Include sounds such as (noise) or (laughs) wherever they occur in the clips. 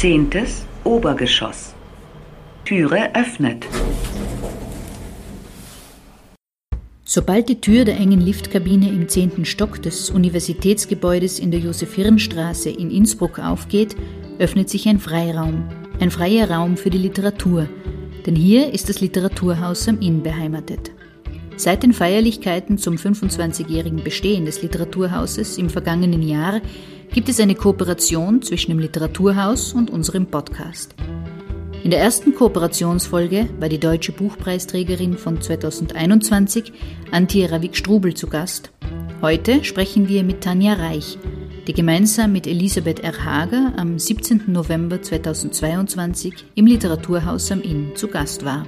Zehntes Obergeschoss. Türe öffnet. Sobald die Tür der engen Liftkabine im zehnten Stock des Universitätsgebäudes in der Josephirenstraße in Innsbruck aufgeht, öffnet sich ein Freiraum. Ein freier Raum für die Literatur. Denn hier ist das Literaturhaus am Inn beheimatet. Seit den Feierlichkeiten zum 25-jährigen Bestehen des Literaturhauses im vergangenen Jahr gibt es eine Kooperation zwischen dem Literaturhaus und unserem Podcast. In der ersten Kooperationsfolge war die deutsche Buchpreisträgerin von 2021, Antje Ravik-Strubel, zu Gast. Heute sprechen wir mit Tanja Reich, die gemeinsam mit Elisabeth R. Hager am 17. November 2022 im Literaturhaus am Inn zu Gast war.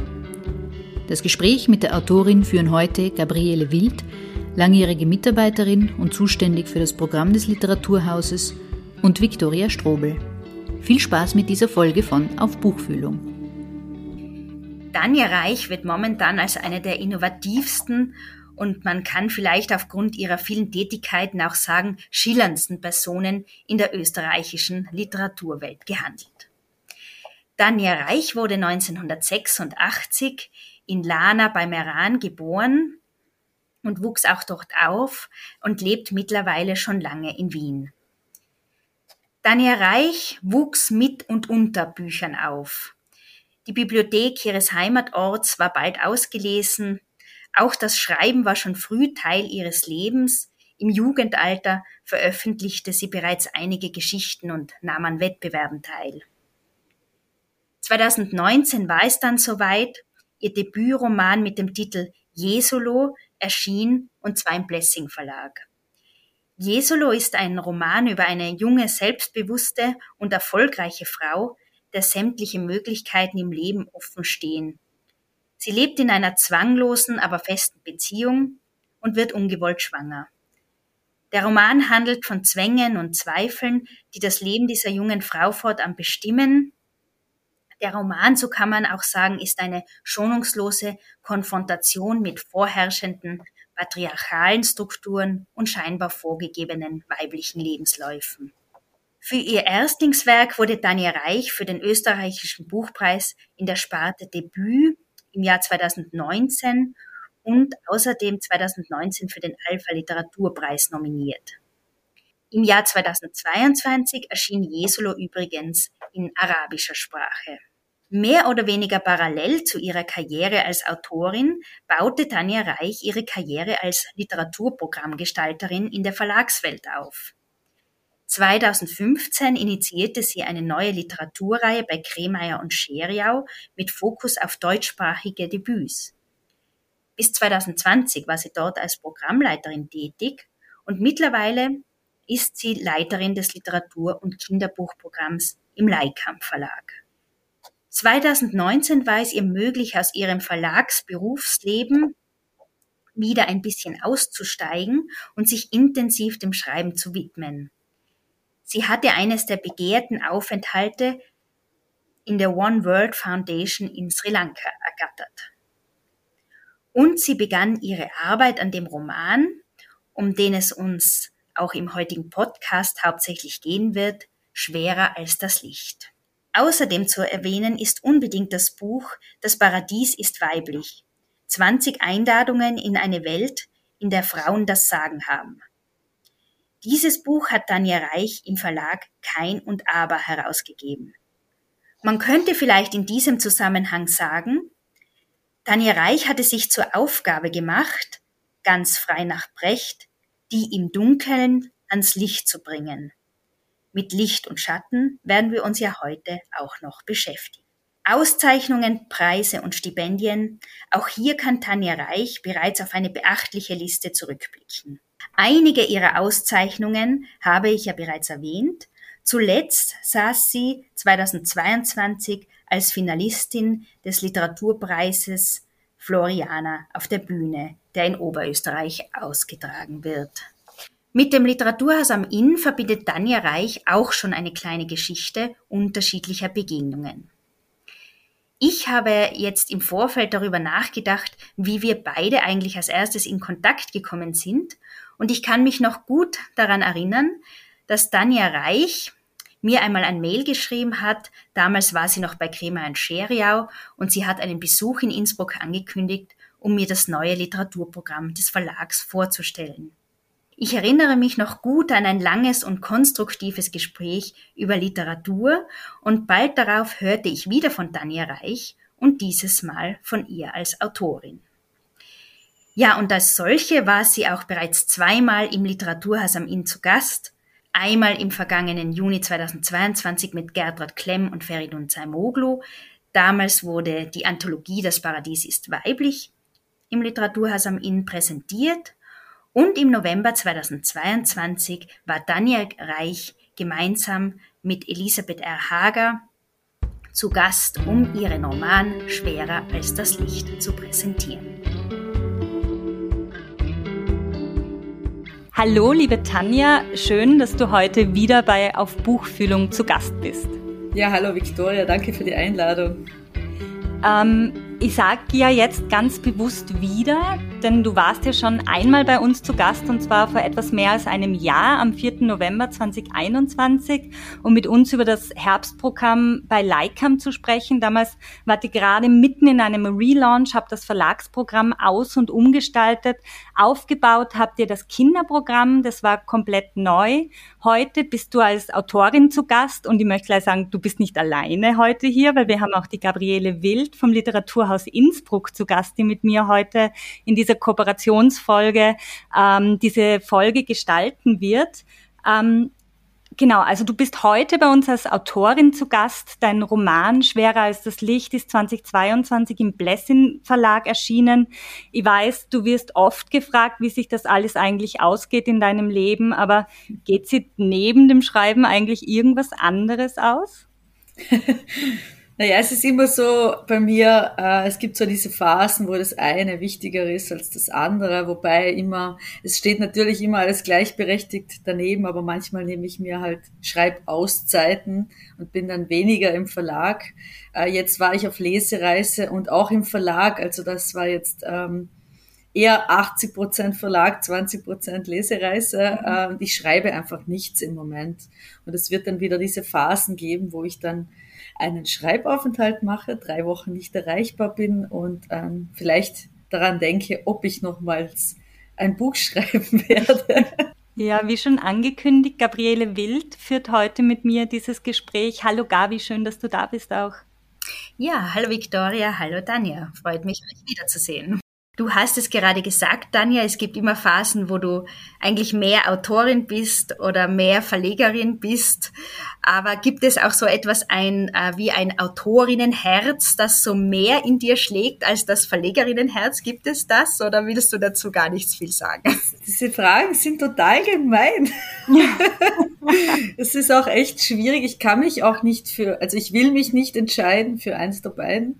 Das Gespräch mit der Autorin führen heute Gabriele Wild, langjährige Mitarbeiterin und zuständig für das Programm des Literaturhauses, und Viktoria Strobel. Viel Spaß mit dieser Folge von Auf Buchfühlung. Danja Reich wird momentan als eine der innovativsten und man kann vielleicht aufgrund ihrer vielen Tätigkeiten auch sagen, schillerndsten Personen in der österreichischen Literaturwelt gehandelt. Danja Reich wurde 1986 in Lana bei Meran geboren und wuchs auch dort auf und lebt mittlerweile schon lange in Wien. Danja Reich wuchs mit und unter Büchern auf. Die Bibliothek ihres Heimatorts war bald ausgelesen. Auch das Schreiben war schon früh Teil ihres Lebens. Im Jugendalter veröffentlichte sie bereits einige Geschichten und nahm an Wettbewerben teil. 2019 war es dann soweit. Ihr Debütroman mit dem Titel Jesolo erschien und zwar im Blessing Verlag. Jesolo ist ein Roman über eine junge, selbstbewusste und erfolgreiche Frau, der sämtliche Möglichkeiten im Leben offen stehen. Sie lebt in einer zwanglosen, aber festen Beziehung und wird ungewollt schwanger. Der Roman handelt von Zwängen und Zweifeln, die das Leben dieser jungen Frau fortan bestimmen. Der Roman, so kann man auch sagen, ist eine schonungslose Konfrontation mit vorherrschenden patriarchalen Strukturen und scheinbar vorgegebenen weiblichen Lebensläufen. Für ihr Erstlingswerk wurde Tanja Reich für den österreichischen Buchpreis in der Sparte Debüt im Jahr 2019 und außerdem 2019 für den Alpha Literaturpreis nominiert. Im Jahr 2022 erschien Jesolo übrigens in arabischer Sprache. Mehr oder weniger parallel zu ihrer Karriere als Autorin baute Tanja Reich ihre Karriere als Literaturprogrammgestalterin in der Verlagswelt auf. 2015 initiierte sie eine neue Literaturreihe bei Kremeyer und Scheriau mit Fokus auf deutschsprachige Debüts. Bis 2020 war sie dort als Programmleiterin tätig und mittlerweile ist sie Leiterin des Literatur- und Kinderbuchprogramms im Leikamp Verlag. 2019 war es ihr möglich, aus ihrem Verlagsberufsleben wieder ein bisschen auszusteigen und sich intensiv dem Schreiben zu widmen. Sie hatte eines der begehrten Aufenthalte in der One World Foundation in Sri Lanka ergattert. Und sie begann ihre Arbeit an dem Roman, um den es uns auch im heutigen Podcast hauptsächlich gehen wird, schwerer als das Licht. Außerdem zu erwähnen ist unbedingt das Buch Das Paradies ist weiblich. 20 Einladungen in eine Welt, in der Frauen das Sagen haben. Dieses Buch hat Tanja Reich im Verlag Kein und Aber herausgegeben. Man könnte vielleicht in diesem Zusammenhang sagen, Tanja Reich hatte sich zur Aufgabe gemacht, ganz frei nach Brecht, die im Dunkeln ans Licht zu bringen. Mit Licht und Schatten werden wir uns ja heute auch noch beschäftigen. Auszeichnungen, Preise und Stipendien. Auch hier kann Tanja Reich bereits auf eine beachtliche Liste zurückblicken. Einige ihrer Auszeichnungen habe ich ja bereits erwähnt. Zuletzt saß sie 2022 als Finalistin des Literaturpreises Floriana auf der Bühne, der in Oberösterreich ausgetragen wird. Mit dem Literaturhaus am Inn verbindet Tanja Reich auch schon eine kleine Geschichte unterschiedlicher Begegnungen. Ich habe jetzt im Vorfeld darüber nachgedacht, wie wir beide eigentlich als erstes in Kontakt gekommen sind. Und ich kann mich noch gut daran erinnern, dass Tanja Reich mir einmal ein Mail geschrieben hat. Damals war sie noch bei Kremer und Scheriau und sie hat einen Besuch in Innsbruck angekündigt, um mir das neue Literaturprogramm des Verlags vorzustellen. Ich erinnere mich noch gut an ein langes und konstruktives Gespräch über Literatur und bald darauf hörte ich wieder von Tanja Reich und dieses Mal von ihr als Autorin. Ja, und als solche war sie auch bereits zweimal im Literaturhaus am Inn zu Gast, einmal im vergangenen Juni 2022 mit Gertrud Klemm und Feridun Zaimoglu. Damals wurde die Anthologie Das Paradies ist weiblich im Literaturhaus am Inn präsentiert und im November 2022 war Daniel Reich gemeinsam mit Elisabeth R. Hager zu Gast, um ihren Roman Schwerer als das Licht zu präsentieren. Hallo, liebe Tanja, schön, dass du heute wieder bei Auf Buchfühlung zu Gast bist. Ja, hallo Victoria, danke für die Einladung. Ähm, ich sage ja jetzt ganz bewusst wieder, denn du warst ja schon einmal bei uns zu Gast und zwar vor etwas mehr als einem Jahr am 4. November 2021, um mit uns über das Herbstprogramm bei Leikam zu sprechen. Damals wart ihr gerade mitten in einem Relaunch, habt das Verlagsprogramm aus- und umgestaltet. Aufgebaut habt ihr das Kinderprogramm, das war komplett neu. Heute bist du als Autorin zu Gast und ich möchte gleich sagen, du bist nicht alleine heute hier, weil wir haben auch die Gabriele Wild vom Literatur Kulturhaus Innsbruck zu Gast, die mit mir heute in dieser Kooperationsfolge ähm, diese Folge gestalten wird. Ähm, Genau, also du bist heute bei uns als Autorin zu Gast. Dein Roman Schwerer als das Licht ist 2022 im Blessin Verlag erschienen. Ich weiß, du wirst oft gefragt, wie sich das alles eigentlich ausgeht in deinem Leben, aber geht sich neben dem Schreiben eigentlich irgendwas anderes aus? (laughs) Naja, es ist immer so bei mir, äh, es gibt so diese Phasen, wo das eine wichtiger ist als das andere, wobei immer, es steht natürlich immer alles gleichberechtigt daneben, aber manchmal nehme ich mir halt Schreibauszeiten und bin dann weniger im Verlag. Äh, jetzt war ich auf Lesereise und auch im Verlag, also das war jetzt ähm, eher 80 Prozent Verlag, 20 Prozent Lesereise mhm. äh, und ich schreibe einfach nichts im Moment. Und es wird dann wieder diese Phasen geben, wo ich dann einen Schreibaufenthalt mache, drei Wochen nicht erreichbar bin und ähm, vielleicht daran denke, ob ich nochmals ein Buch (laughs) schreiben werde. Ja, wie schon angekündigt, Gabriele Wild führt heute mit mir dieses Gespräch. Hallo Gabi, schön, dass du da bist auch. Ja, hallo Victoria, hallo Tanja. Freut mich, euch wiederzusehen. Du hast es gerade gesagt, Tanja, es gibt immer Phasen, wo du eigentlich mehr Autorin bist oder mehr Verlegerin bist. Aber gibt es auch so etwas ein, äh, wie ein Autorinnenherz, das so mehr in dir schlägt als das Verlegerinnenherz? Gibt es das oder willst du dazu gar nichts viel sagen? Diese Fragen sind total gemein. (laughs) Es ist auch echt schwierig. Ich kann mich auch nicht für, also ich will mich nicht entscheiden für eins der beiden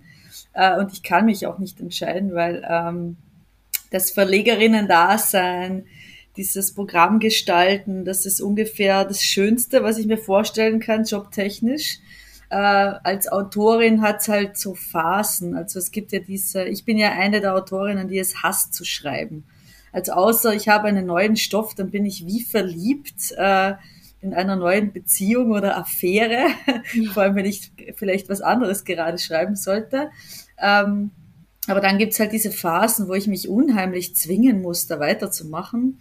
äh, und ich kann mich auch nicht entscheiden, weil ähm, das Verlegerinnen-Dasein, dieses Programm gestalten, das ist ungefähr das Schönste, was ich mir vorstellen kann, jobtechnisch. Äh, als Autorin hat's halt so Phasen. Also es gibt ja diese, ich bin ja eine der Autorinnen, die es hasst zu schreiben. Also außer ich habe einen neuen Stoff, dann bin ich wie verliebt äh, in einer neuen Beziehung oder Affäre, (laughs) vor allem wenn ich vielleicht was anderes gerade schreiben sollte. Ähm, aber dann gibt's halt diese Phasen, wo ich mich unheimlich zwingen muss, da weiterzumachen.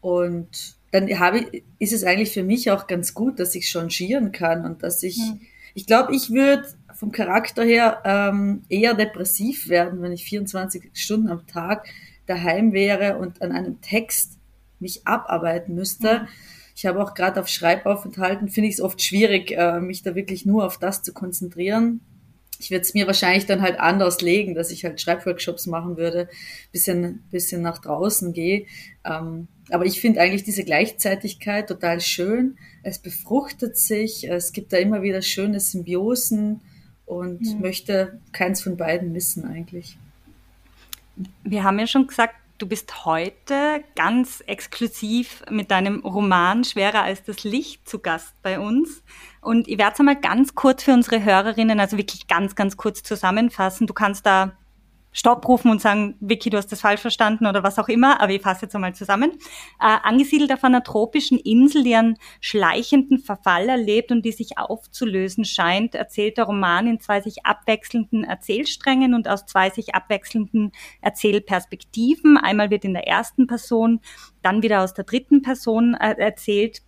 Und dann habe ich, ist es eigentlich für mich auch ganz gut, dass ich changieren kann und dass ich, mhm. ich glaube, ich würde vom Charakter her ähm, eher depressiv werden, wenn ich 24 Stunden am Tag daheim wäre und an einem Text mich abarbeiten müsste. Mhm. Ich habe auch gerade auf Schreibaufenthalten, finde ich es oft schwierig, äh, mich da wirklich nur auf das zu konzentrieren ich würde es mir wahrscheinlich dann halt anders legen, dass ich halt Schreibworkshops machen würde, bisschen, bisschen nach draußen gehe. Ähm, aber ich finde eigentlich diese Gleichzeitigkeit total schön. Es befruchtet sich, es gibt da immer wieder schöne Symbiosen und ja. möchte keins von beiden missen eigentlich. Wir haben ja schon gesagt, du bist heute ganz exklusiv mit deinem Roman Schwerer als das Licht zu Gast bei uns. Und ich werde es einmal ganz kurz für unsere Hörerinnen, also wirklich ganz, ganz kurz zusammenfassen. Du kannst da Stopp rufen und sagen, Vicky, du hast das falsch verstanden oder was auch immer, aber ich fasse jetzt einmal zusammen. Äh, angesiedelt auf einer tropischen Insel, die einen schleichenden Verfall erlebt und die sich aufzulösen scheint, erzählt der Roman in zwei sich abwechselnden Erzählsträngen und aus zwei sich abwechselnden Erzählperspektiven. Einmal wird in der ersten Person, dann wieder aus der dritten Person äh, erzählt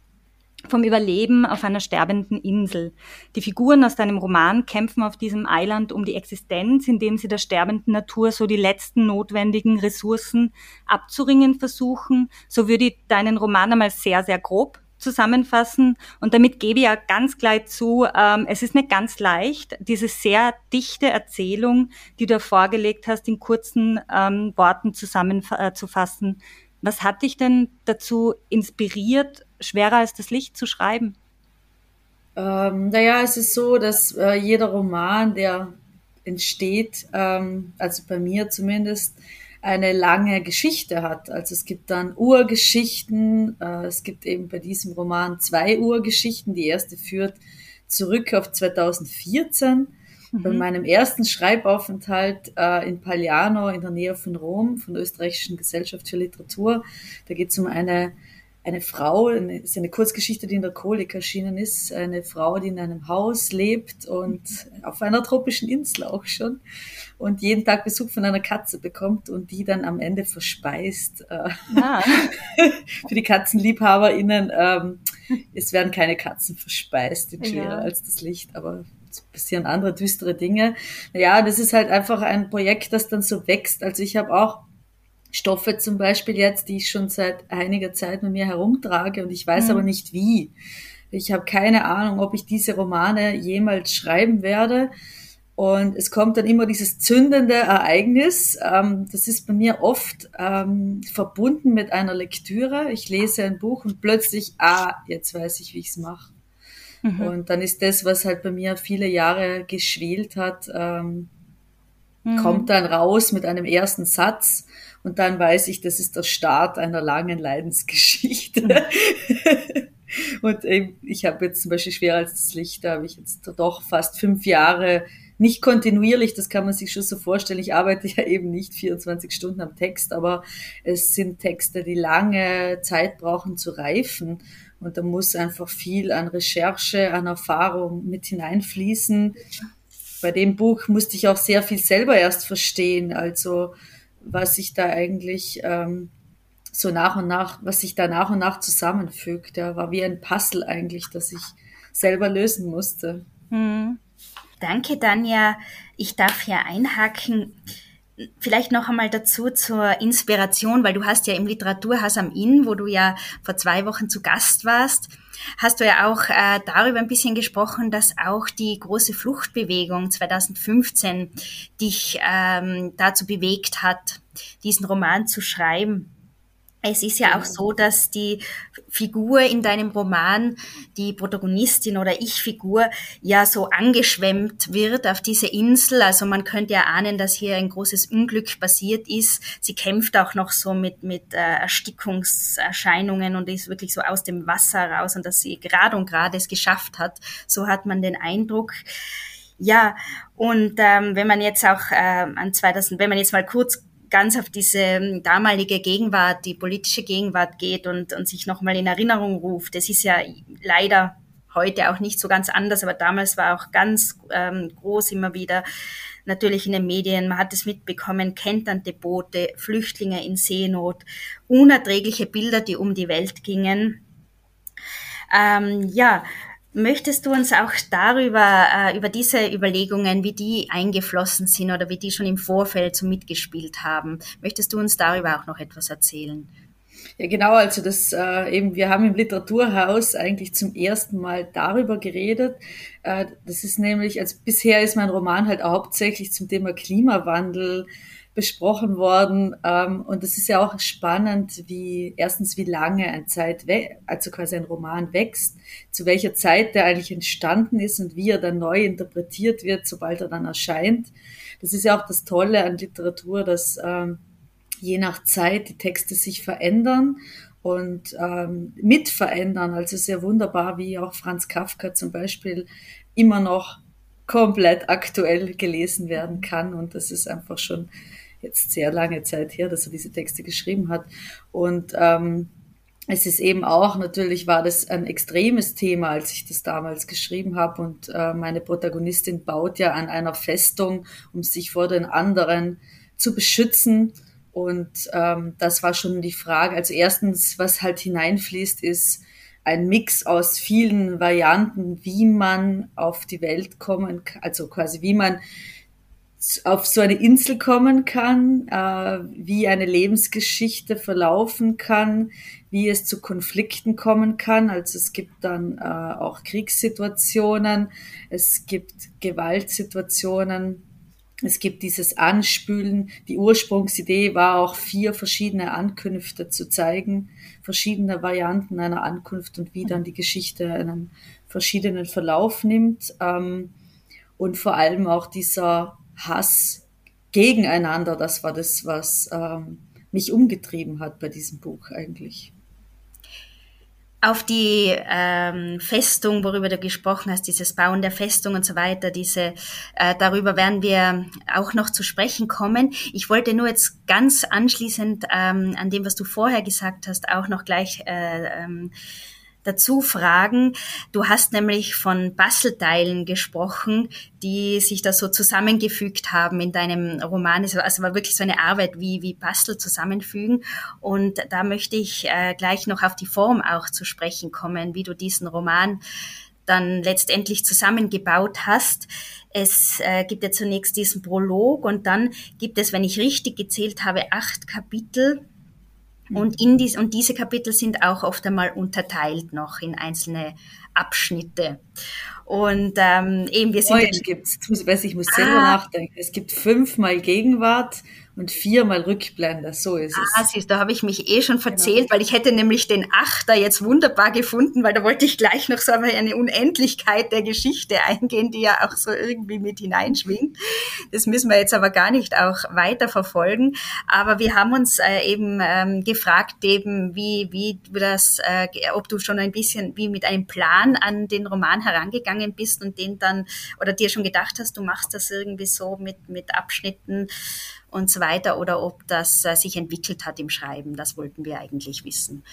vom Überleben auf einer sterbenden Insel. Die Figuren aus deinem Roman kämpfen auf diesem Eiland um die Existenz, indem sie der sterbenden Natur so die letzten notwendigen Ressourcen abzuringen versuchen. So würde ich deinen Roman einmal sehr, sehr grob zusammenfassen. Und damit gebe ich ja ganz gleich zu, ähm, es ist nicht ganz leicht, diese sehr dichte Erzählung, die du vorgelegt hast, in kurzen ähm, Worten zusammenzufassen. Was hat dich denn dazu inspiriert, schwerer als das Licht zu schreiben? Ähm, naja, es ist so, dass äh, jeder Roman, der entsteht, ähm, also bei mir zumindest, eine lange Geschichte hat. Also es gibt dann Urgeschichten, äh, es gibt eben bei diesem Roman zwei Urgeschichten. Die erste führt zurück auf 2014 mhm. bei meinem ersten Schreibaufenthalt äh, in Pagliano in der Nähe von Rom, von der Österreichischen Gesellschaft für Literatur. Da geht es um eine eine Frau, eine, ist eine Kurzgeschichte, die in der Chronik erschienen ist, eine Frau, die in einem Haus lebt und auf einer tropischen Insel auch schon und jeden Tag Besuch von einer Katze bekommt und die dann am Ende verspeist. Äh, ah. (laughs) Für die KatzenliebhaberInnen, ähm, es werden keine Katzen verspeist in schwerer ja. als das Licht, aber passieren andere düstere Dinge. Ja, das ist halt einfach ein Projekt, das dann so wächst. Also ich habe auch Stoffe zum Beispiel jetzt, die ich schon seit einiger Zeit mit mir herumtrage und ich weiß mhm. aber nicht wie. Ich habe keine Ahnung, ob ich diese Romane jemals schreiben werde. Und es kommt dann immer dieses zündende Ereignis. Ähm, das ist bei mir oft ähm, verbunden mit einer Lektüre. Ich lese ein Buch und plötzlich, ah, jetzt weiß ich, wie ich es mache. Mhm. Und dann ist das, was halt bei mir viele Jahre geschwelt hat, ähm, mhm. kommt dann raus mit einem ersten Satz und dann weiß ich, das ist der Start einer langen Leidensgeschichte. Mhm. (laughs) und eben, ich habe jetzt zum Beispiel schwerer als das Licht, da habe ich jetzt doch fast fünf Jahre nicht kontinuierlich, das kann man sich schon so vorstellen. Ich arbeite ja eben nicht 24 Stunden am Text, aber es sind Texte, die lange Zeit brauchen zu reifen. Und da muss einfach viel an Recherche, an Erfahrung mit hineinfließen. Bei dem Buch musste ich auch sehr viel selber erst verstehen. Also was sich da eigentlich ähm, so nach und nach, was sich da nach und nach zusammenfügt. Ja, war wie ein Puzzle eigentlich, das ich selber lösen musste. Mhm. Danke, Danja. Ich darf hier einhaken. Vielleicht noch einmal dazu zur Inspiration, weil du hast ja im Literaturhaus am Inn, wo du ja vor zwei Wochen zu Gast warst, hast du ja auch äh, darüber ein bisschen gesprochen, dass auch die große Fluchtbewegung 2015 dich ähm, dazu bewegt hat, diesen Roman zu schreiben. Es ist ja auch so, dass die Figur in deinem Roman, die Protagonistin oder Ich-Figur, ja so angeschwemmt wird auf diese Insel. Also man könnte ja ahnen, dass hier ein großes Unglück passiert ist. Sie kämpft auch noch so mit, mit äh, Erstickungserscheinungen und ist wirklich so aus dem Wasser raus und dass sie gerade und gerade es geschafft hat. So hat man den Eindruck. Ja, und ähm, wenn man jetzt auch äh, an 2000, wenn man jetzt mal kurz ganz auf diese ähm, damalige Gegenwart, die politische Gegenwart geht und, und sich nochmal in Erinnerung ruft. Das ist ja leider heute auch nicht so ganz anders, aber damals war auch ganz ähm, groß immer wieder natürlich in den Medien, man hat es mitbekommen, Kenternde-Boote, Flüchtlinge in Seenot, unerträgliche Bilder, die um die Welt gingen. Ähm, ja, Möchtest du uns auch darüber, äh, über diese Überlegungen, wie die eingeflossen sind oder wie die schon im Vorfeld so mitgespielt haben, möchtest du uns darüber auch noch etwas erzählen? Ja, genau, also das äh, eben, wir haben im Literaturhaus eigentlich zum ersten Mal darüber geredet. Äh, das ist nämlich, also bisher ist mein Roman halt hauptsächlich zum Thema Klimawandel besprochen worden. Ähm, und es ist ja auch spannend, wie erstens, wie lange ein Zeit, also quasi ein Roman wächst, zu welcher Zeit der eigentlich entstanden ist und wie er dann neu interpretiert wird, sobald er dann erscheint. Das ist ja auch das Tolle an Literatur, dass ähm, je nach Zeit die Texte sich verändern und ähm, mit verändern. Also sehr wunderbar, wie auch Franz Kafka zum Beispiel immer noch komplett aktuell gelesen werden kann. Und das ist einfach schon jetzt sehr lange Zeit her, dass er diese Texte geschrieben hat. Und ähm, es ist eben auch, natürlich war das ein extremes Thema, als ich das damals geschrieben habe. Und äh, meine Protagonistin baut ja an einer Festung, um sich vor den anderen zu beschützen. Und ähm, das war schon die Frage. Also erstens, was halt hineinfließt, ist ein Mix aus vielen Varianten, wie man auf die Welt kommen also quasi wie man auf so eine Insel kommen kann, äh, wie eine Lebensgeschichte verlaufen kann, wie es zu Konflikten kommen kann. Also es gibt dann äh, auch Kriegssituationen, es gibt Gewaltsituationen, es gibt dieses Anspülen. Die Ursprungsidee war auch vier verschiedene Ankünfte zu zeigen, verschiedene Varianten einer Ankunft und wie dann die Geschichte einen verschiedenen Verlauf nimmt. Ähm, und vor allem auch dieser Hass gegeneinander, das war das, was ähm, mich umgetrieben hat bei diesem Buch eigentlich auf die ähm, Festung, worüber du gesprochen hast, dieses Bauen der Festung und so weiter, diese, äh, darüber werden wir auch noch zu sprechen kommen. Ich wollte nur jetzt ganz anschließend ähm, an dem, was du vorher gesagt hast, auch noch gleich äh, ähm, dazu fragen. Du hast nämlich von Bastelteilen gesprochen, die sich da so zusammengefügt haben in deinem Roman. Es war, also war wirklich so eine Arbeit wie, wie Bastel zusammenfügen. Und da möchte ich äh, gleich noch auf die Form auch zu sprechen kommen, wie du diesen Roman dann letztendlich zusammengebaut hast. Es äh, gibt ja zunächst diesen Prolog und dann gibt es, wenn ich richtig gezählt habe, acht Kapitel und, in dies, und diese Kapitel sind auch oft einmal unterteilt noch in einzelne Abschnitte. Und ähm, eben wir sind. Heute gibt's, ich muss selber ah, nachdenken. Es gibt fünfmal Gegenwart, und viermal Rückblende, so ist es. Ah, siehst, da habe ich mich eh schon verzählt, genau. weil ich hätte nämlich den Achter jetzt wunderbar gefunden, weil da wollte ich gleich noch so eine Unendlichkeit der Geschichte eingehen, die ja auch so irgendwie mit hineinschwingt. Das müssen wir jetzt aber gar nicht auch weiter verfolgen. Aber wir haben uns äh, eben ähm, gefragt, eben wie, wie du das, äh, ob du schon ein bisschen wie mit einem Plan an den Roman herangegangen bist und den dann, oder dir schon gedacht hast, du machst das irgendwie so mit, mit Abschnitten und so weiter oder ob das äh, sich entwickelt hat im Schreiben. Das wollten wir eigentlich wissen.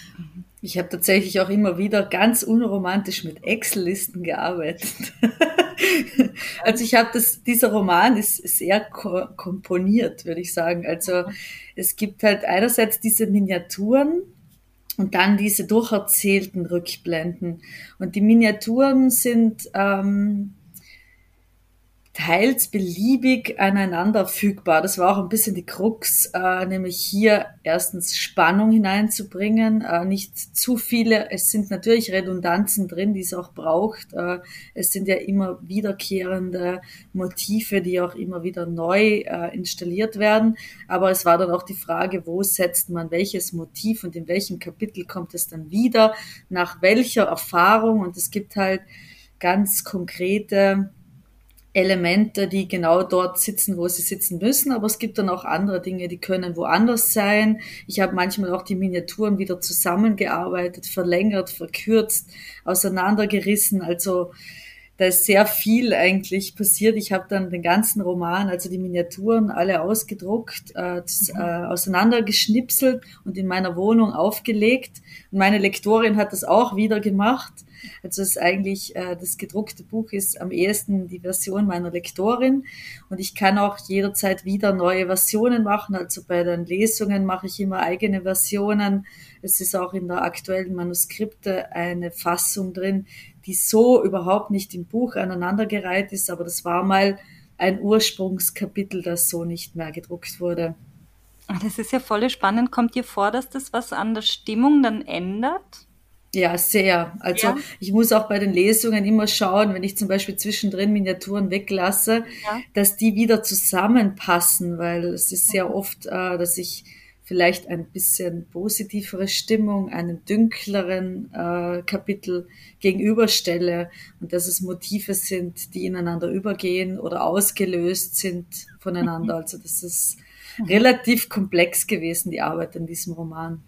Ich habe tatsächlich auch immer wieder ganz unromantisch mit Excel-Listen gearbeitet. (laughs) also ich habe das, dieser Roman ist sehr ko komponiert, würde ich sagen. Also es gibt halt einerseits diese Miniaturen, und dann diese durcherzählten Rückblenden. Und die Miniaturen sind ähm, teils beliebig aneinander fügbar. Das war auch ein bisschen die Krux, äh, nämlich hier erstens Spannung hineinzubringen, äh, nicht zu viele, es sind natürlich Redundanzen drin, die es auch braucht. Äh, es sind ja immer wiederkehrende Motive, die auch immer wieder neu äh, installiert werden. Aber es war dann auch die Frage, wo setzt man welches Motiv und in welchem Kapitel kommt es dann wieder, nach welcher Erfahrung. Und es gibt halt ganz konkrete Elemente, die genau dort sitzen, wo sie sitzen müssen, aber es gibt dann auch andere Dinge, die können woanders sein. Ich habe manchmal auch die Miniaturen wieder zusammengearbeitet, verlängert, verkürzt, auseinandergerissen. Also da ist sehr viel eigentlich passiert. Ich habe dann den ganzen Roman, also die Miniaturen, alle ausgedruckt, äh, mhm. äh, auseinandergeschnipselt und in meiner Wohnung aufgelegt. Und meine Lektorin hat das auch wieder gemacht. Also es ist eigentlich, äh, das gedruckte Buch ist am ehesten die Version meiner Lektorin und ich kann auch jederzeit wieder neue Versionen machen. Also bei den Lesungen mache ich immer eigene Versionen. Es ist auch in der aktuellen Manuskripte eine Fassung drin, die so überhaupt nicht im Buch aneinandergereiht ist, aber das war mal ein Ursprungskapitel, das so nicht mehr gedruckt wurde. Das ist ja voll spannend. Kommt dir vor, dass das was an der Stimmung dann ändert? Ja, sehr. Also ja. ich muss auch bei den Lesungen immer schauen, wenn ich zum Beispiel zwischendrin Miniaturen weglasse, ja. dass die wieder zusammenpassen, weil es ist sehr oft, äh, dass ich vielleicht ein bisschen positivere Stimmung einem dünkleren äh, Kapitel gegenüberstelle und dass es Motive sind, die ineinander übergehen oder ausgelöst sind voneinander. Mhm. Also das ist relativ komplex gewesen, die Arbeit an diesem Roman.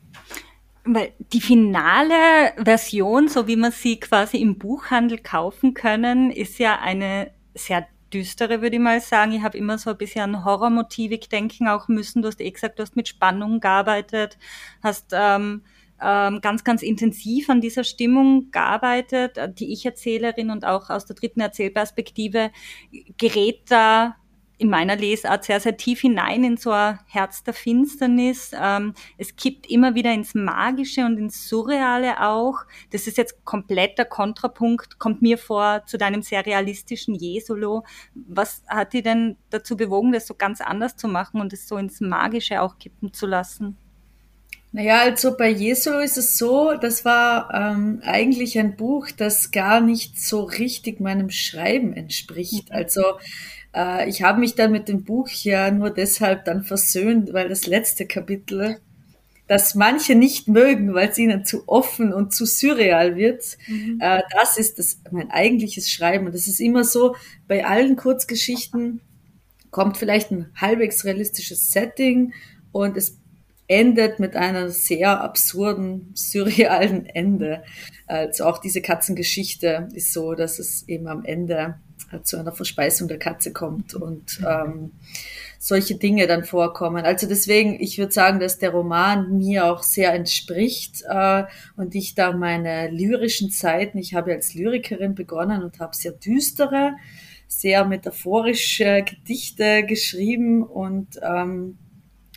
Weil die finale Version, so wie man sie quasi im Buchhandel kaufen können, ist ja eine sehr düstere, würde ich mal sagen. Ich habe immer so ein bisschen an Horrormotivik denken auch müssen. Du hast eh gesagt, du hast mit Spannung gearbeitet, hast ähm, ähm, ganz, ganz intensiv an dieser Stimmung gearbeitet. Die Ich-Erzählerin und auch aus der dritten Erzählperspektive gerät da in meiner Lesart sehr, sehr tief hinein in so ein Herz der Finsternis. Ähm, es kippt immer wieder ins Magische und ins Surreale auch. Das ist jetzt kompletter Kontrapunkt, kommt mir vor zu deinem sehr realistischen Jesolo. Was hat dich denn dazu bewogen, das so ganz anders zu machen und es so ins Magische auch kippen zu lassen? Naja, also bei Jesu ist es so, das war ähm, eigentlich ein Buch, das gar nicht so richtig meinem Schreiben entspricht. Mhm. Also äh, ich habe mich dann mit dem Buch ja nur deshalb dann versöhnt, weil das letzte Kapitel, das manche nicht mögen, weil es ihnen zu offen und zu surreal wird, mhm. äh, das ist das, mein eigentliches Schreiben. Und das ist immer so, bei allen Kurzgeschichten kommt vielleicht ein halbwegs realistisches Setting und es endet mit einer sehr absurden, surrealen Ende. Also auch diese Katzengeschichte ist so, dass es eben am Ende zu einer Verspeisung der Katze kommt und ähm, solche Dinge dann vorkommen. Also deswegen, ich würde sagen, dass der Roman mir auch sehr entspricht äh, und ich da meine lyrischen Zeiten, ich habe als Lyrikerin begonnen und habe sehr düstere, sehr metaphorische Gedichte geschrieben und ähm,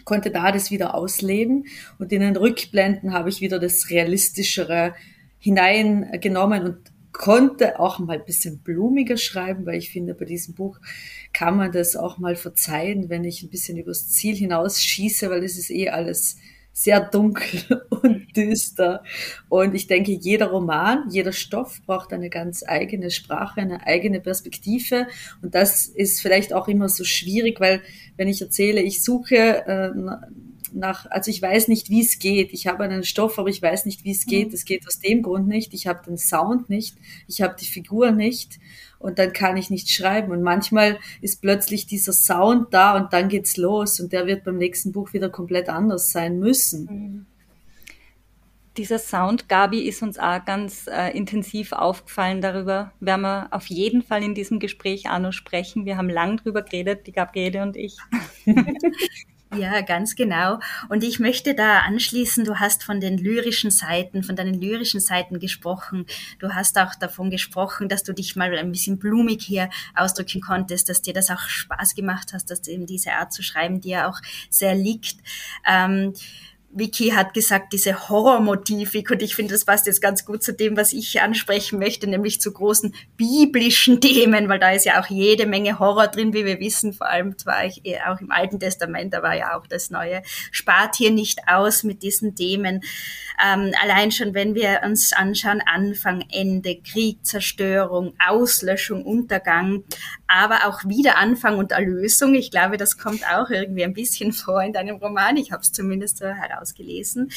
konnte da das wieder ausleben. Und in den Rückblenden habe ich wieder das Realistischere hineingenommen und konnte auch mal ein bisschen blumiger schreiben, weil ich finde, bei diesem Buch kann man das auch mal verzeihen, wenn ich ein bisschen übers Ziel hinaus schieße, weil es ist eh alles sehr dunkel (laughs) und düster. Und ich denke, jeder Roman, jeder Stoff braucht eine ganz eigene Sprache, eine eigene Perspektive. Und das ist vielleicht auch immer so schwierig, weil wenn ich erzähle, ich suche äh, nach, also ich weiß nicht, wie es geht. Ich habe einen Stoff, aber ich weiß nicht, wie es geht. Mhm. Es geht aus dem Grund nicht. Ich habe den Sound nicht. Ich habe die Figur nicht. Und dann kann ich nicht schreiben. Und manchmal ist plötzlich dieser Sound da und dann geht's los. Und der wird beim nächsten Buch wieder komplett anders sein müssen. Mhm. Dieser Sound, Gabi, ist uns auch ganz äh, intensiv aufgefallen. Darüber werden wir auf jeden Fall in diesem Gespräch auch noch sprechen. Wir haben lang drüber geredet, die Gabriele und ich. (laughs) Ja, ganz genau. Und ich möchte da anschließen, du hast von den lyrischen Seiten, von deinen lyrischen Seiten gesprochen. Du hast auch davon gesprochen, dass du dich mal ein bisschen blumig hier ausdrücken konntest, dass dir das auch Spaß gemacht hast, dass eben diese Art zu schreiben dir auch sehr liegt. Ähm, Vicky hat gesagt, diese Horrormotivik und ich finde, das passt jetzt ganz gut zu dem, was ich ansprechen möchte, nämlich zu großen biblischen (laughs) Themen, weil da ist ja auch jede Menge Horror drin, wie wir wissen, vor allem zwar auch im Alten Testament, da war ja auch das Neue, spart hier nicht aus mit diesen Themen. Ähm, allein schon, wenn wir uns anschauen, Anfang, Ende, Krieg, Zerstörung, Auslöschung, Untergang, aber auch Wiederanfang und Erlösung. Ich glaube, das kommt auch irgendwie ein bisschen vor in deinem Roman. Ich habe es zumindest so herausgelesen.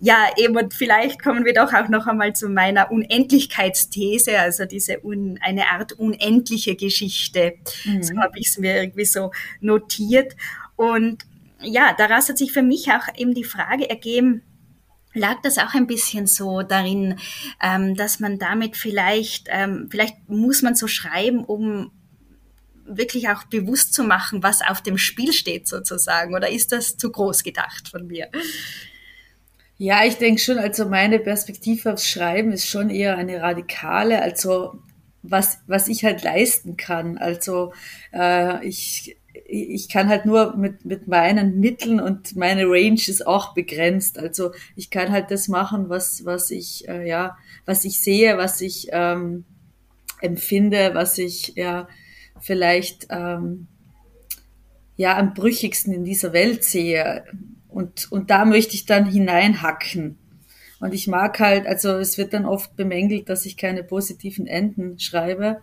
Ja, eben, und vielleicht kommen wir doch auch noch einmal zu meiner Unendlichkeitsthese, also diese un, eine Art unendliche Geschichte. Mhm. So habe ich es mir irgendwie so notiert. Und ja, daraus hat sich für mich auch eben die Frage ergeben, lag das auch ein bisschen so darin, ähm, dass man damit vielleicht, ähm, vielleicht muss man so schreiben, um wirklich auch bewusst zu machen, was auf dem Spiel steht sozusagen? Oder ist das zu groß gedacht von mir? Ja, ich denke schon, also meine Perspektive aufs Schreiben ist schon eher eine radikale, also was, was ich halt leisten kann. Also äh, ich ich kann halt nur mit, mit meinen Mitteln und meine Range ist auch begrenzt. Also ich kann halt das machen, was, was ich, äh, ja, was ich sehe, was ich ähm, empfinde, was ich ja vielleicht ähm, ja am brüchigsten in dieser Welt sehe. Und, und da möchte ich dann hineinhacken. Und ich mag halt, also es wird dann oft bemängelt, dass ich keine positiven Enden schreibe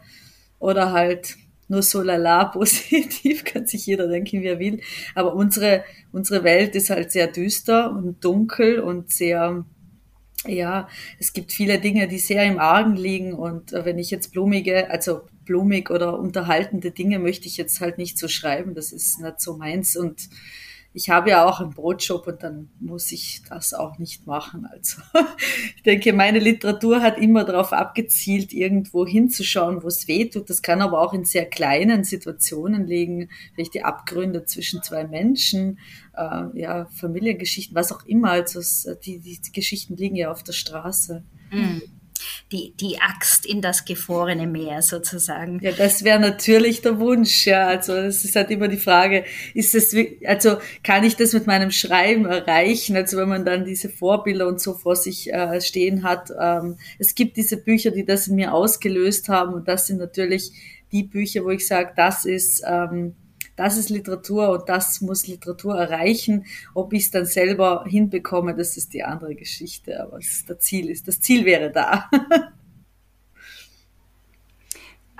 oder halt nur so lala (laughs) positiv, kann sich jeder denken, wie er will. Aber unsere, unsere Welt ist halt sehr düster und dunkel und sehr, ja, es gibt viele Dinge, die sehr im Argen liegen und wenn ich jetzt blumige, also blumig oder unterhaltende Dinge möchte ich jetzt halt nicht so schreiben, das ist nicht so meins und ich habe ja auch einen Brotjob und dann muss ich das auch nicht machen. Also (laughs) ich denke, meine Literatur hat immer darauf abgezielt, irgendwo hinzuschauen, wo es weh tut. Das kann aber auch in sehr kleinen Situationen liegen, vielleicht die Abgründe zwischen zwei Menschen, äh, ja, Familiengeschichten, was auch immer. Also es, die, die Geschichten liegen ja auf der Straße. Mhm die, die Axt in das gefrorene Meer sozusagen. Ja, das wäre natürlich der Wunsch, ja. Also es ist halt immer die Frage, ist es, also kann ich das mit meinem Schreiben erreichen? Also wenn man dann diese Vorbilder und so vor sich äh, stehen hat. Ähm, es gibt diese Bücher, die das in mir ausgelöst haben und das sind natürlich die Bücher, wo ich sage, das ist ähm, das ist Literatur und das muss Literatur erreichen. Ob ich es dann selber hinbekomme, das ist die andere Geschichte. Aber das, das Ziel ist, das Ziel wäre da.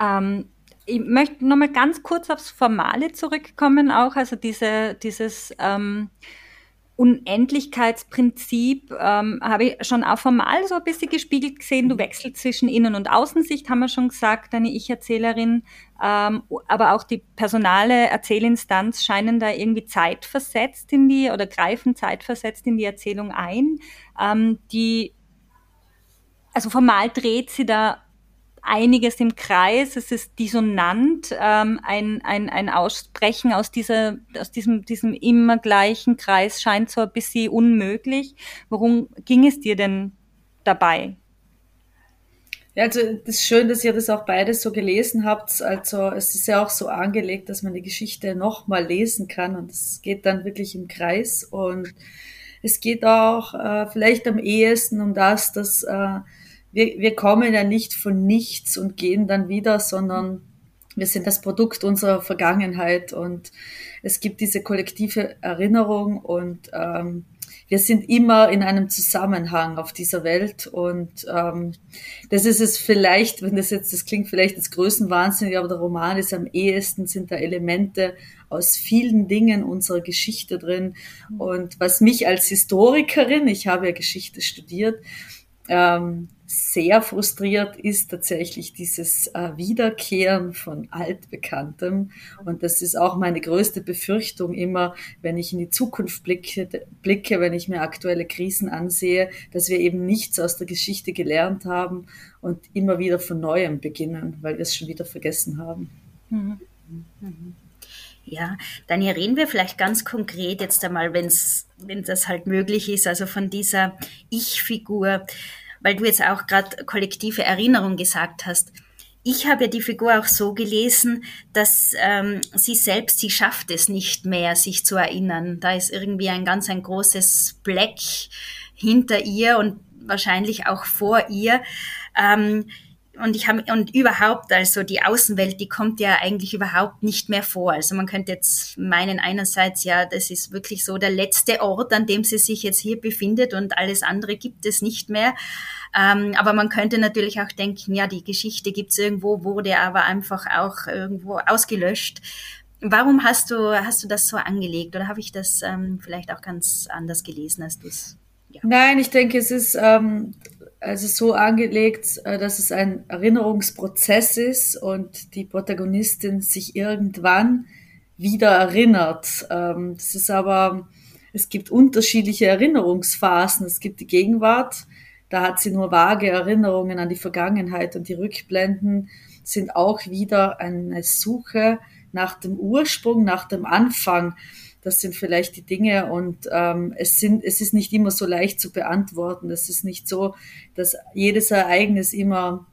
(laughs) ähm, ich möchte nochmal ganz kurz aufs Formale zurückkommen, auch also diese, dieses ähm, Unendlichkeitsprinzip ähm, habe ich schon auch formal so ein bisschen gespiegelt gesehen. Du wechselst zwischen Innen- und Außensicht, haben wir schon gesagt, deine Ich-Erzählerin. Ähm, aber auch die personale Erzählinstanz scheinen da irgendwie zeitversetzt in die oder greifen zeitversetzt in die Erzählung ein. Ähm, die, also formal dreht sie da einiges im Kreis, es ist dissonant, ähm, ein, ein, ein Aussprechen aus, dieser, aus diesem, diesem immer gleichen Kreis scheint so ein bisschen unmöglich. Worum ging es dir denn dabei? Ja, also das ist schön, dass ihr das auch beides so gelesen habt. Also es ist ja auch so angelegt, dass man die Geschichte nochmal lesen kann und es geht dann wirklich im Kreis und es geht auch äh, vielleicht am ehesten um das, dass äh, wir, wir kommen ja nicht von nichts und gehen dann wieder, sondern wir sind das Produkt unserer Vergangenheit. Und es gibt diese kollektive Erinnerung und ähm, wir sind immer in einem Zusammenhang auf dieser Welt. Und ähm, das ist es vielleicht, wenn das jetzt, das klingt vielleicht als Größenwahnsinnig, aber der Roman ist am ehesten, sind da Elemente aus vielen Dingen unserer Geschichte drin. Und was mich als Historikerin, ich habe ja Geschichte studiert, ähm, sehr frustriert ist tatsächlich dieses äh, Wiederkehren von Altbekanntem. Und das ist auch meine größte Befürchtung immer, wenn ich in die Zukunft blicke, blicke, wenn ich mir aktuelle Krisen ansehe, dass wir eben nichts aus der Geschichte gelernt haben und immer wieder von neuem beginnen, weil wir es schon wieder vergessen haben. Mhm. Mhm. Ja, dann hier reden wir vielleicht ganz konkret jetzt einmal, wenn's, wenn das halt möglich ist, also von dieser Ich-Figur weil du jetzt auch gerade kollektive Erinnerung gesagt hast. Ich habe ja die Figur auch so gelesen, dass ähm, sie selbst, sie schafft es nicht mehr, sich zu erinnern. Da ist irgendwie ein ganz ein großes Black hinter ihr und wahrscheinlich auch vor ihr. Ähm, und ich habe und überhaupt also die Außenwelt, die kommt ja eigentlich überhaupt nicht mehr vor. Also man könnte jetzt meinen einerseits ja, das ist wirklich so der letzte Ort, an dem sie sich jetzt hier befindet und alles andere gibt es nicht mehr. Ähm, aber man könnte natürlich auch denken, ja, die Geschichte gibt's irgendwo, wurde aber einfach auch irgendwo ausgelöscht. Warum hast du hast du das so angelegt oder habe ich das ähm, vielleicht auch ganz anders gelesen, als du ja. Nein, ich denke, es ist ähm, also so angelegt, äh, dass es ein Erinnerungsprozess ist und die Protagonistin sich irgendwann wieder erinnert. Ähm, das ist aber, es gibt unterschiedliche Erinnerungsphasen. Es gibt die Gegenwart, da hat sie nur vage Erinnerungen an die Vergangenheit und die Rückblenden sind auch wieder eine Suche nach dem Ursprung, nach dem Anfang. Das sind vielleicht die Dinge und ähm, es sind, es ist nicht immer so leicht zu beantworten. Es ist nicht so, dass jedes Ereignis immer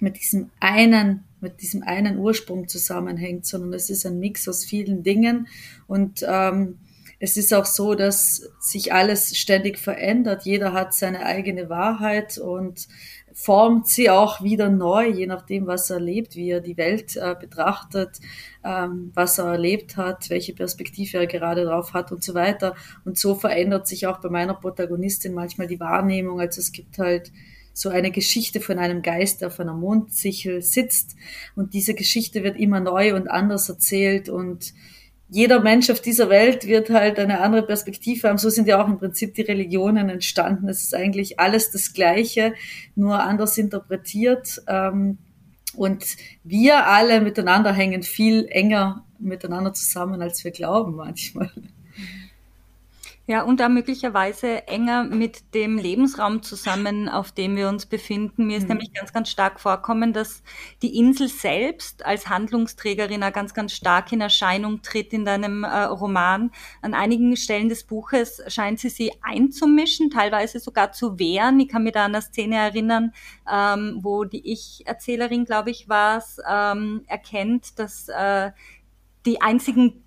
mit diesem einen, mit diesem einen Ursprung zusammenhängt, sondern es ist ein Mix aus vielen Dingen und ähm, es ist auch so, dass sich alles ständig verändert. Jeder hat seine eigene Wahrheit und formt sie auch wieder neu, je nachdem, was er erlebt, wie er die Welt äh, betrachtet, ähm, was er erlebt hat, welche Perspektive er gerade drauf hat und so weiter. Und so verändert sich auch bei meiner Protagonistin manchmal die Wahrnehmung. Also es gibt halt so eine Geschichte von einem Geist, der auf einer Mondsichel sitzt und diese Geschichte wird immer neu und anders erzählt und jeder Mensch auf dieser Welt wird halt eine andere Perspektive haben. So sind ja auch im Prinzip die Religionen entstanden. Es ist eigentlich alles das Gleiche, nur anders interpretiert. Ähm, und wir alle miteinander hängen viel enger miteinander zusammen, als wir glauben manchmal. Ja, und da möglicherweise enger mit dem Lebensraum zusammen, auf dem wir uns befinden. Mir ist mhm. nämlich ganz, ganz stark vorkommen, dass die Insel selbst als Handlungsträgerin auch ganz, ganz stark in Erscheinung tritt in deinem äh, Roman. An einigen Stellen des Buches scheint sie sie einzumischen, teilweise sogar zu wehren. Ich kann mich da an eine Szene erinnern, ähm, wo die Ich-Erzählerin, glaube ich, war es, ähm, erkennt, dass äh, die einzigen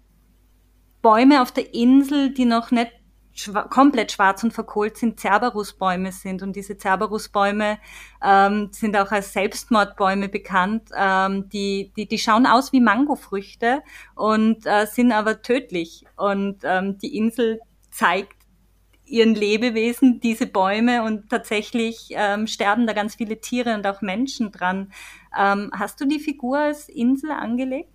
Bäume auf der Insel, die noch nicht schwa komplett schwarz und verkohlt sind, Cerberusbäume sind. Und diese Cerberusbäume ähm, sind auch als Selbstmordbäume bekannt. Ähm, die, die, die schauen aus wie Mangofrüchte und äh, sind aber tödlich. Und ähm, die Insel zeigt ihren Lebewesen diese Bäume und tatsächlich ähm, sterben da ganz viele Tiere und auch Menschen dran. Ähm, hast du die Figur als Insel angelegt?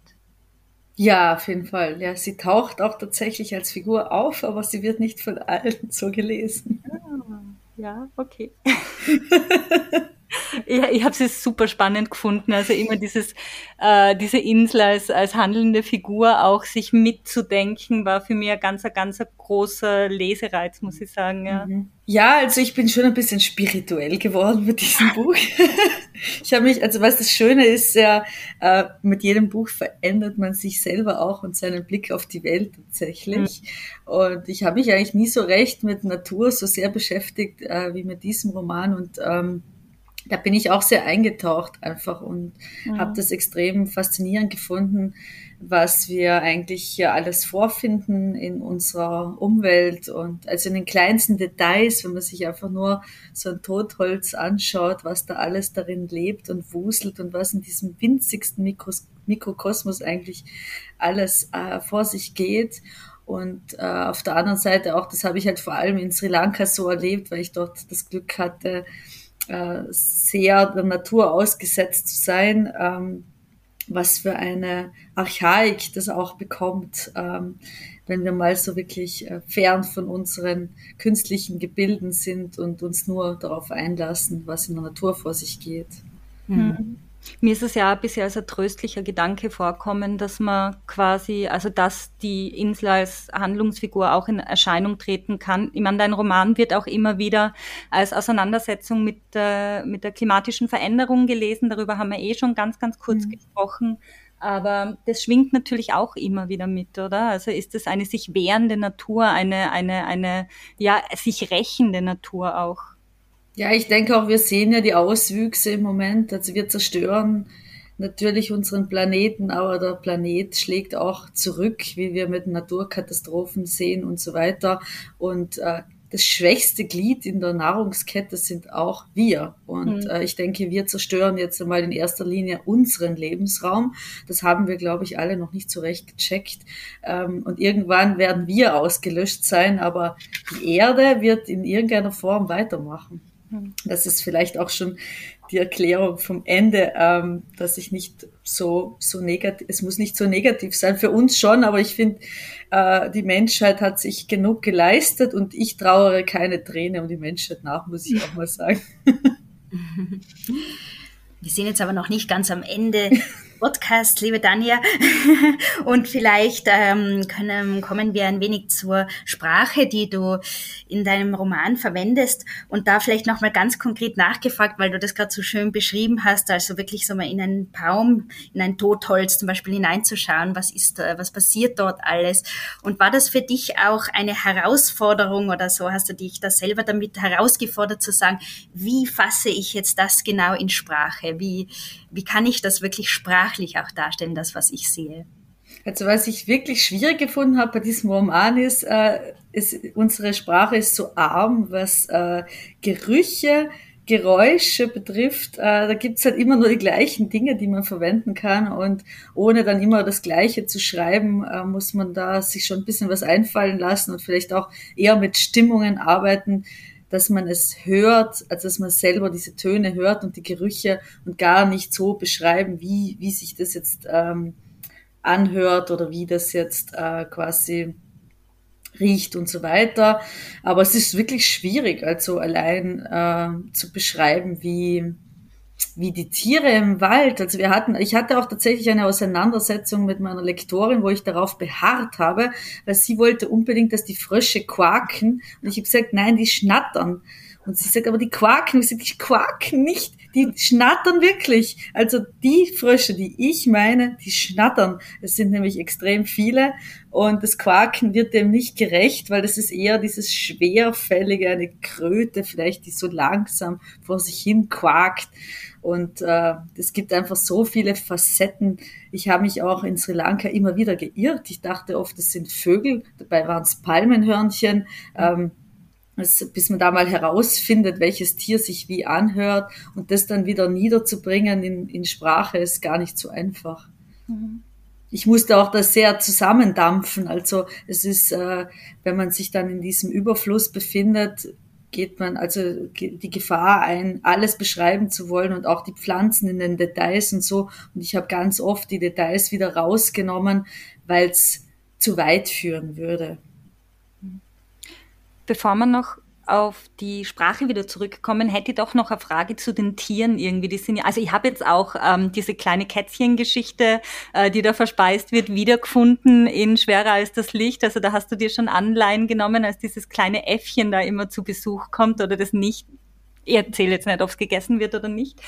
Ja, auf jeden Fall. Ja, sie taucht auch tatsächlich als Figur auf, aber sie wird nicht von allen (laughs) so gelesen. Ah, ja, okay. (laughs) Ja, ich habe es super spannend gefunden. Also immer dieses, äh, diese Insel als, als handelnde Figur auch sich mitzudenken, war für mich ein ganz, ein ganz großer Lesereiz, muss ich sagen. Ja. Mhm. ja, also ich bin schon ein bisschen spirituell geworden mit diesem (laughs) Buch. ich habe mich, also was das Schöne ist, ja, äh, mit jedem Buch verändert man sich selber auch und seinen Blick auf die Welt tatsächlich. Mhm. Und ich habe mich eigentlich nie so recht mit Natur so sehr beschäftigt äh, wie mit diesem Roman und ähm, da bin ich auch sehr eingetaucht einfach und mhm. habe das extrem faszinierend gefunden, was wir eigentlich hier alles vorfinden in unserer Umwelt und also in den kleinsten Details, wenn man sich einfach nur so ein Totholz anschaut, was da alles darin lebt und wuselt und was in diesem winzigsten Mikros Mikrokosmos eigentlich alles äh, vor sich geht. Und äh, auf der anderen Seite auch, das habe ich halt vor allem in Sri Lanka so erlebt, weil ich dort das Glück hatte, äh, sehr der Natur ausgesetzt zu sein, ähm, was für eine Archaik das auch bekommt, ähm, wenn wir mal so wirklich äh, fern von unseren künstlichen Gebilden sind und uns nur darauf einlassen, was in der Natur vor sich geht. Mhm. Mir ist es ja bisher als ein tröstlicher Gedanke vorkommen, dass man quasi, also dass die Insel als Handlungsfigur auch in Erscheinung treten kann. Ich meine, dein Roman wird auch immer wieder als Auseinandersetzung mit der, mit der klimatischen Veränderung gelesen. Darüber haben wir eh schon ganz, ganz kurz mhm. gesprochen. Aber das schwingt natürlich auch immer wieder mit, oder? Also ist es eine sich wehrende Natur, eine, eine, eine, ja, sich rächende Natur auch? Ja, ich denke auch, wir sehen ja die Auswüchse im Moment. Also wir zerstören natürlich unseren Planeten, aber der Planet schlägt auch zurück, wie wir mit Naturkatastrophen sehen und so weiter. Und äh, das schwächste Glied in der Nahrungskette sind auch wir. Und mhm. äh, ich denke, wir zerstören jetzt einmal in erster Linie unseren Lebensraum. Das haben wir, glaube ich, alle noch nicht so recht gecheckt. Ähm, und irgendwann werden wir ausgelöscht sein, aber die Erde wird in irgendeiner Form weitermachen. Das ist vielleicht auch schon die Erklärung vom Ende, ähm, dass ich nicht so, so negativ, es muss nicht so negativ sein, für uns schon, aber ich finde, äh, die Menschheit hat sich genug geleistet und ich trauere keine Träne um die Menschheit nach, muss ich auch mal sagen. (laughs) Wir sind jetzt aber noch nicht ganz am Ende (laughs) Podcast, liebe Danja. (laughs) Und vielleicht ähm, können, kommen wir ein wenig zur Sprache, die du in deinem Roman verwendest. Und da vielleicht nochmal ganz konkret nachgefragt, weil du das gerade so schön beschrieben hast, also wirklich so mal in einen Baum, in ein Totholz zum Beispiel hineinzuschauen, was ist, was passiert dort alles. Und war das für dich auch eine Herausforderung oder so? Hast du dich da selber damit herausgefordert zu sagen, wie fasse ich jetzt das genau in Sprache? Wie, wie kann ich das wirklich sprachlich sprachlich auch darstellen, das, was ich sehe. Also was ich wirklich schwierig gefunden habe bei diesem Roman ist, äh, ist unsere Sprache ist so arm, was äh, Gerüche, Geräusche betrifft. Äh, da gibt's halt immer nur die gleichen Dinge, die man verwenden kann. Und ohne dann immer das Gleiche zu schreiben, äh, muss man da sich schon ein bisschen was einfallen lassen und vielleicht auch eher mit Stimmungen arbeiten, dass man es hört, also dass man selber diese Töne hört und die Gerüche und gar nicht so beschreiben, wie, wie sich das jetzt ähm, anhört oder wie das jetzt äh, quasi riecht und so weiter. Aber es ist wirklich schwierig, also allein äh, zu beschreiben, wie, wie die Tiere im Wald. Also wir hatten, ich hatte auch tatsächlich eine Auseinandersetzung mit meiner Lektorin, wo ich darauf beharrt habe, weil sie wollte unbedingt, dass die Frösche quaken. Und ich habe gesagt, nein, die schnattern. Und sie sagt, aber die quaken. Ich sage, die quaken nicht. Die schnattern wirklich. Also die Frösche, die ich meine, die schnattern. Es sind nämlich extrem viele. Und das Quaken wird dem nicht gerecht, weil das ist eher dieses schwerfällige, eine Kröte vielleicht, die so langsam vor sich hin quakt. Und äh, es gibt einfach so viele Facetten. Ich habe mich auch in Sri Lanka immer wieder geirrt. Ich dachte oft, das sind Vögel, dabei waren es Palmenhörnchen. Ähm, bis man da mal herausfindet, welches Tier sich wie anhört und das dann wieder niederzubringen in, in Sprache ist gar nicht so einfach. Mhm. Ich musste auch das sehr zusammendampfen. Also es ist, äh, wenn man sich dann in diesem Überfluss befindet, geht man also die Gefahr ein, alles beschreiben zu wollen und auch die Pflanzen in den Details und so. Und ich habe ganz oft die Details wieder rausgenommen, weil es zu weit führen würde. Bevor man noch auf die Sprache wieder zurückkommen, hätte ich doch noch eine Frage zu den Tieren irgendwie. Die sind ja, also ich habe jetzt auch ähm, diese kleine Kätzchengeschichte, äh, die da verspeist wird, wiedergefunden in Schwerer als das Licht. Also da hast du dir schon Anleihen genommen, als dieses kleine Äffchen da immer zu Besuch kommt oder das nicht. Ich erzähle jetzt nicht, ob es gegessen wird oder nicht.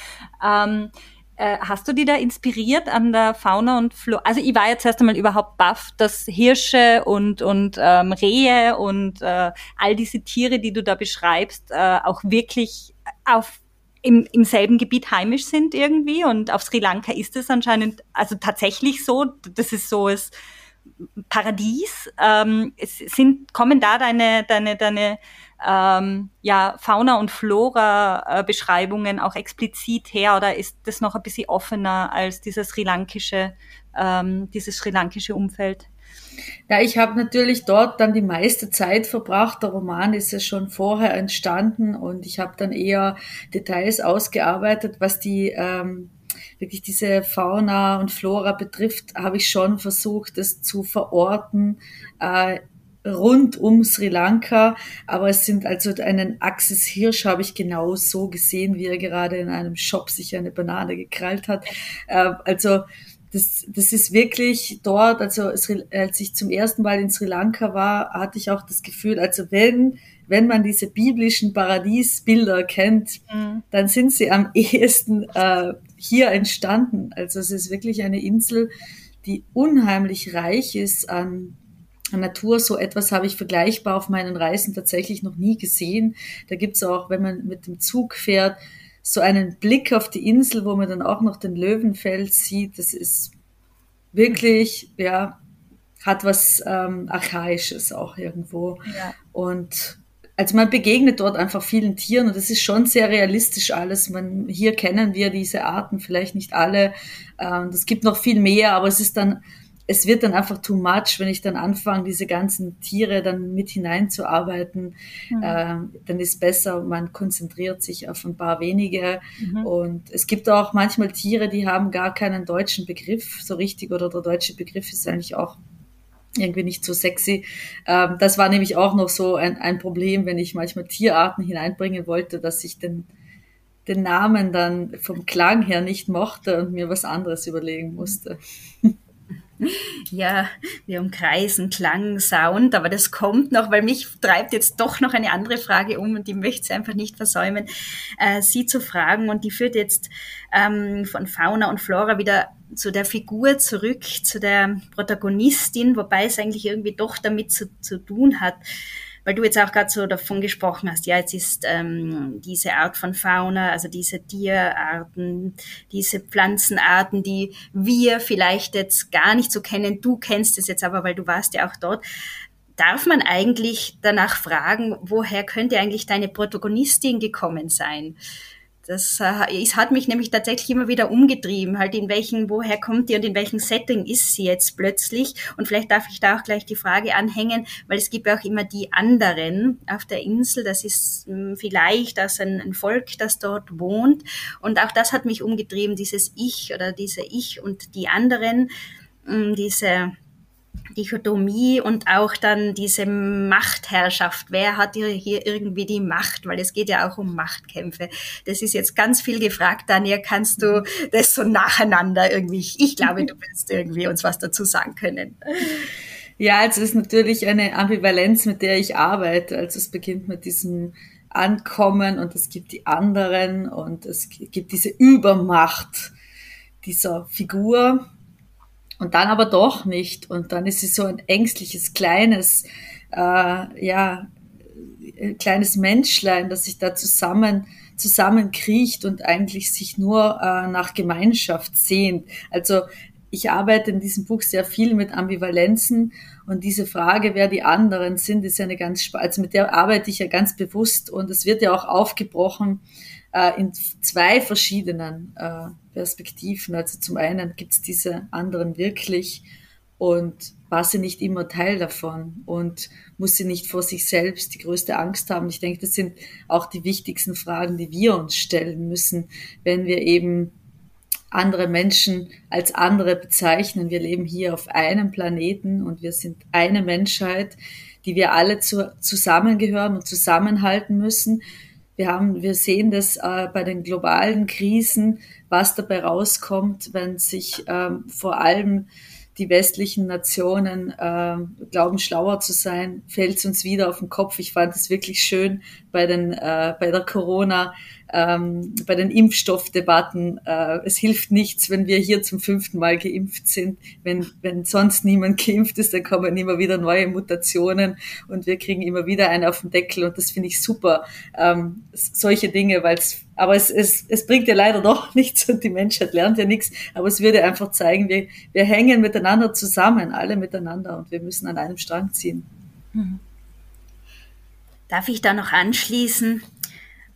Ähm, äh, hast du die da inspiriert an der Fauna und Flora? Also ich war jetzt erst einmal überhaupt baff, dass Hirsche und, und ähm, Rehe und äh, all diese Tiere, die du da beschreibst, äh, auch wirklich auf im, im selben Gebiet heimisch sind irgendwie. Und auf Sri Lanka ist es anscheinend also tatsächlich so. Das ist so es Paradies. Ähm, es sind, kommen da deine, deine, deine ähm, ja, Fauna- und Flora-Beschreibungen auch explizit her oder ist das noch ein bisschen offener als dieses sri lankische, ähm, dieses sri lankische Umfeld? Ja, ich habe natürlich dort dann die meiste Zeit verbracht. Der Roman ist ja schon vorher entstanden und ich habe dann eher Details ausgearbeitet, was die ähm, wirklich diese Fauna und Flora betrifft, habe ich schon versucht, das zu verorten äh, rund um Sri Lanka, aber es sind also einen Axis Hirsch habe ich genau so gesehen, wie er gerade in einem Shop sich eine Banane gekrallt hat. Äh, also das, das ist wirklich dort, also als ich zum ersten Mal in Sri Lanka war, hatte ich auch das Gefühl, also wenn, wenn man diese biblischen Paradiesbilder kennt, mhm. dann sind sie am (laughs) ehesten äh, hier entstanden. Also es ist wirklich eine Insel, die unheimlich reich ist an Natur, so etwas habe ich vergleichbar auf meinen Reisen tatsächlich noch nie gesehen. Da gibt's auch, wenn man mit dem Zug fährt, so einen Blick auf die Insel, wo man dann auch noch den Löwenfels sieht. Das ist wirklich, ja, hat was ähm, Archaisches auch irgendwo. Ja. Und also man begegnet dort einfach vielen Tieren und es ist schon sehr realistisch alles. Man, hier kennen wir diese Arten vielleicht nicht alle. Ähm, es gibt noch viel mehr, aber es ist dann es wird dann einfach too much, wenn ich dann anfange, diese ganzen Tiere dann mit hineinzuarbeiten. Mhm. Äh, dann ist besser, man konzentriert sich auf ein paar wenige. Mhm. Und es gibt auch manchmal Tiere, die haben gar keinen deutschen Begriff so richtig oder der deutsche Begriff ist eigentlich auch irgendwie nicht so sexy. Ähm, das war nämlich auch noch so ein, ein Problem, wenn ich manchmal Tierarten hineinbringen wollte, dass ich den den Namen dann vom Klang her nicht mochte und mir was anderes überlegen musste. Ja, wir umkreisen Klang, Sound, aber das kommt noch, weil mich treibt jetzt doch noch eine andere Frage um und die möchte ich einfach nicht versäumen, äh, Sie zu fragen. Und die führt jetzt ähm, von Fauna und Flora wieder zu der Figur zurück, zu der Protagonistin, wobei es eigentlich irgendwie doch damit zu, zu tun hat. Weil du jetzt auch gerade so davon gesprochen hast, ja, jetzt ist ähm, diese Art von Fauna, also diese Tierarten, diese Pflanzenarten, die wir vielleicht jetzt gar nicht so kennen, du kennst es jetzt aber, weil du warst ja auch dort, darf man eigentlich danach fragen, woher könnte eigentlich deine Protagonistin gekommen sein? Das äh, es hat mich nämlich tatsächlich immer wieder umgetrieben, halt in welchen, woher kommt die und in welchem Setting ist sie jetzt plötzlich? Und vielleicht darf ich da auch gleich die Frage anhängen, weil es gibt ja auch immer die anderen auf der Insel. Das ist hm, vielleicht aus ein, ein Volk, das dort wohnt. Und auch das hat mich umgetrieben, dieses Ich oder diese Ich und die anderen, hm, diese Dichotomie und auch dann diese Machtherrschaft. Wer hat hier, irgendwie die Macht? Weil es geht ja auch um Machtkämpfe. Das ist jetzt ganz viel gefragt. Daniel, kannst du das so nacheinander irgendwie? Ich glaube, du wirst irgendwie uns was dazu sagen können. Ja, also es ist natürlich eine Ambivalenz, mit der ich arbeite. Also es beginnt mit diesem Ankommen und es gibt die anderen und es gibt diese Übermacht dieser Figur und dann aber doch nicht. Und dann ist sie so ein ängstliches, kleines, äh, ja, kleines Menschlein, das sich da zusammen zusammenkriecht und eigentlich sich nur äh, nach Gemeinschaft sehnt. Also ich arbeite in diesem Buch sehr viel mit Ambivalenzen und diese Frage, wer die anderen sind, ist ja eine ganz, also mit der arbeite ich ja ganz bewusst und es wird ja auch aufgebrochen äh, in zwei verschiedenen äh, Perspektiven. Also zum einen gibt es diese anderen wirklich und war sie nicht immer Teil davon und muss sie nicht vor sich selbst die größte Angst haben. Ich denke, das sind auch die wichtigsten Fragen, die wir uns stellen müssen, wenn wir eben andere Menschen als andere bezeichnen. Wir leben hier auf einem Planeten und wir sind eine Menschheit, die wir alle zu, zusammengehören und zusammenhalten müssen. Wir haben, wir sehen das äh, bei den globalen Krisen, was dabei rauskommt, wenn sich ähm, vor allem die westlichen Nationen äh, glauben schlauer zu sein, fällt es uns wieder auf den Kopf. Ich fand es wirklich schön bei den äh, bei der Corona ähm, bei den Impfstoffdebatten. Äh, es hilft nichts, wenn wir hier zum fünften Mal geimpft sind. Wenn, wenn sonst niemand (laughs) geimpft ist, dann kommen immer wieder neue Mutationen und wir kriegen immer wieder einen auf den Deckel und das finde ich super. Ähm, solche Dinge, weil es aber es, es, es bringt ja leider doch (laughs) nichts und die Menschheit lernt ja nichts. Aber es würde einfach zeigen, wir, wir hängen miteinander zusammen, alle miteinander und wir müssen an einem Strang ziehen. Mhm. Darf ich da noch anschließen?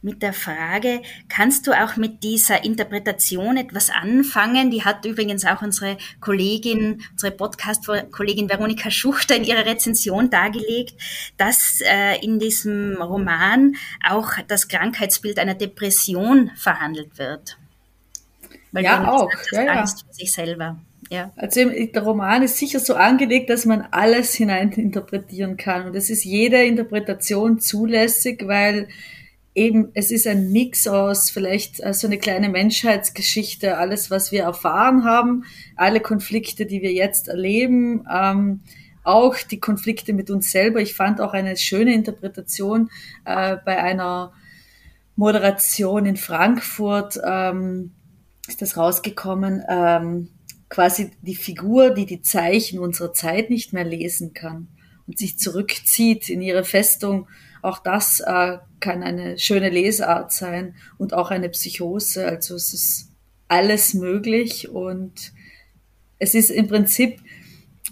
Mit der Frage, kannst du auch mit dieser Interpretation etwas anfangen? Die hat übrigens auch unsere Kollegin, unsere Podcast-Kollegin Veronika Schuchter in ihrer Rezension dargelegt, dass äh, in diesem Roman auch das Krankheitsbild einer Depression verhandelt wird. Weil ja, auch. Ja, ja. Angst vor sich selber. Ja. Also der Roman ist sicher so angelegt, dass man alles hineininterpretieren kann. Und es ist jede Interpretation zulässig, weil eben, es ist ein Mix aus vielleicht äh, so eine kleine Menschheitsgeschichte, alles, was wir erfahren haben, alle Konflikte, die wir jetzt erleben, ähm, auch die Konflikte mit uns selber. Ich fand auch eine schöne Interpretation äh, bei einer Moderation in Frankfurt, ähm, ist das rausgekommen, ähm, quasi die Figur, die die Zeichen unserer Zeit nicht mehr lesen kann und sich zurückzieht in ihre Festung auch das äh, kann eine schöne Lesart sein und auch eine Psychose. Also es ist alles möglich und es ist im Prinzip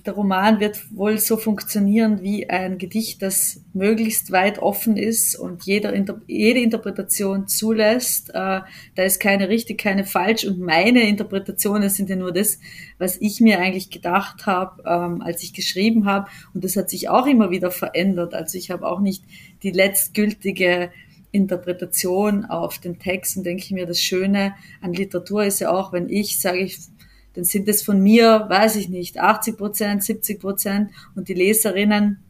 der Roman wird wohl so funktionieren wie ein Gedicht, das möglichst weit offen ist und jeder, jede Interpretation zulässt. Äh, da ist keine richtig, keine falsch. Und meine Interpretationen sind ja nur das, was ich mir eigentlich gedacht habe, ähm, als ich geschrieben habe. Und das hat sich auch immer wieder verändert. Also ich habe auch nicht die letztgültige Interpretation auf den Text und denke ich mir, das Schöne an Literatur ist ja auch, wenn ich sage, ich dann sind es von mir, weiß ich nicht, 80 Prozent, 70 Prozent und die Leserinnen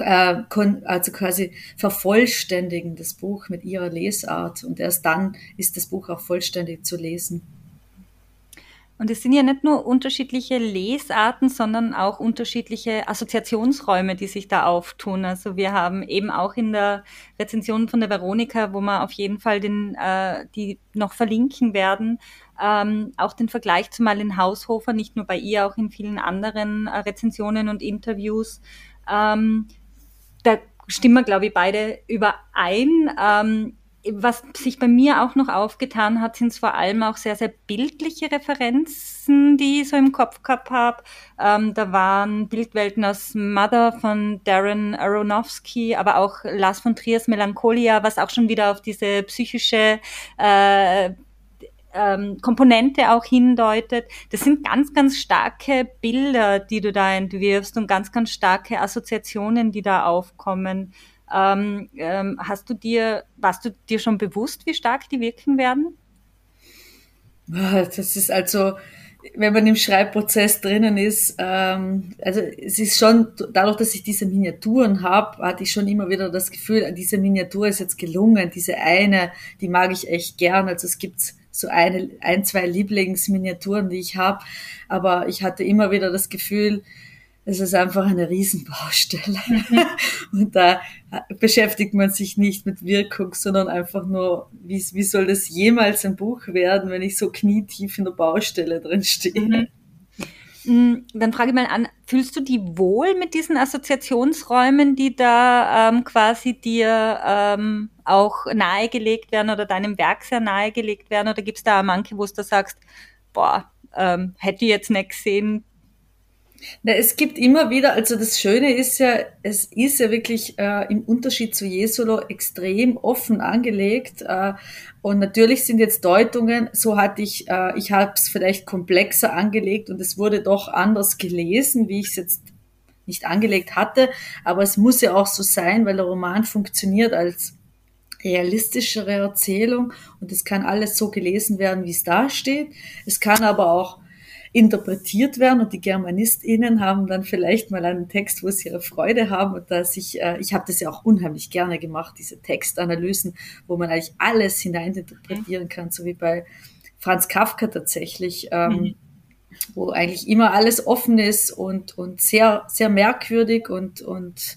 äh, also quasi vervollständigen das Buch mit ihrer Lesart und erst dann ist das Buch auch vollständig zu lesen. Und es sind ja nicht nur unterschiedliche Lesarten, sondern auch unterschiedliche Assoziationsräume, die sich da auftun. Also wir haben eben auch in der Rezension von der Veronika, wo wir auf jeden Fall den, äh, die noch verlinken werden, ähm, auch den Vergleich zu Marlene Haushofer, nicht nur bei ihr, auch in vielen anderen äh, Rezensionen und Interviews. Ähm, da stimmen wir, glaube ich, beide überein. Ähm, was sich bei mir auch noch aufgetan hat, sind vor allem auch sehr, sehr bildliche Referenzen, die ich so im Kopf gehabt habe. Ähm, da waren Bildwelten aus Mother von Darren Aronofsky, aber auch Lars von Triers Melancholia, was auch schon wieder auf diese psychische äh, ähm, Komponente auch hindeutet. Das sind ganz, ganz starke Bilder, die du da entwirfst und ganz, ganz starke Assoziationen, die da aufkommen. Ähm, ähm, hast du dir, warst du dir schon bewusst, wie stark die wirken werden? Das ist also, wenn man im Schreibprozess drinnen ist, ähm, also es ist schon, dadurch, dass ich diese Miniaturen habe, hatte ich schon immer wieder das Gefühl, diese Miniatur ist jetzt gelungen, diese eine, die mag ich echt gern. Also es gibt so eine, ein, zwei Lieblingsminiaturen, die ich habe, aber ich hatte immer wieder das Gefühl, es ist einfach eine Riesenbaustelle. Mhm. (laughs) Und da beschäftigt man sich nicht mit Wirkung, sondern einfach nur, wie, wie soll das jemals ein Buch werden, wenn ich so knietief in der Baustelle drin stehe. Mm, dann frage ich mal an, fühlst du die wohl mit diesen Assoziationsräumen, die da ähm, quasi dir ähm, auch nahegelegt werden oder deinem Werk sehr nahegelegt werden? Oder gibt es da manche, wo du sagst, boah, ähm, hätte ich jetzt nicht gesehen, na, es gibt immer wieder, also das Schöne ist ja, es ist ja wirklich äh, im Unterschied zu Jesolo extrem offen angelegt. Äh, und natürlich sind jetzt Deutungen, so hatte ich, äh, ich habe es vielleicht komplexer angelegt und es wurde doch anders gelesen, wie ich es jetzt nicht angelegt hatte. Aber es muss ja auch so sein, weil der Roman funktioniert als realistischere Erzählung und es kann alles so gelesen werden, wie es da steht. Es kann aber auch interpretiert werden und die GermanistInnen haben dann vielleicht mal einen Text, wo sie ihre Freude haben und dass ich, äh, ich habe das ja auch unheimlich gerne gemacht, diese Textanalysen, wo man eigentlich alles hineininterpretieren kann, so wie bei Franz Kafka tatsächlich, ähm, mhm. wo eigentlich immer alles offen ist und, und sehr, sehr merkwürdig und, und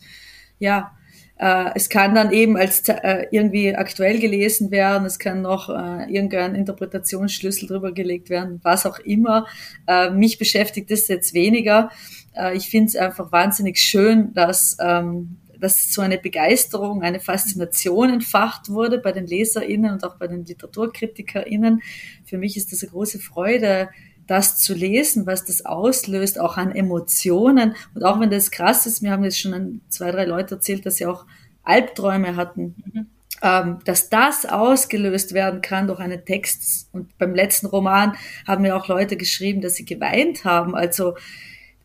ja, äh, es kann dann eben als äh, irgendwie aktuell gelesen werden, es kann noch äh, irgendein Interpretationsschlüssel drüber gelegt werden, was auch immer. Äh, mich beschäftigt das jetzt weniger. Äh, ich finde es einfach wahnsinnig schön, dass ähm, dass so eine Begeisterung, eine Faszination entfacht wurde bei den LeserInnen und auch bei den LiteraturkritikerInnen. Für mich ist das eine große Freude, das zu lesen, was das auslöst, auch an Emotionen. Und auch wenn das krass ist, mir haben jetzt schon zwei, drei Leute erzählt, dass sie auch Albträume hatten. Mhm. Ähm, dass das ausgelöst werden kann durch einen Text. Und beim letzten Roman haben mir auch Leute geschrieben, dass sie geweint haben. Also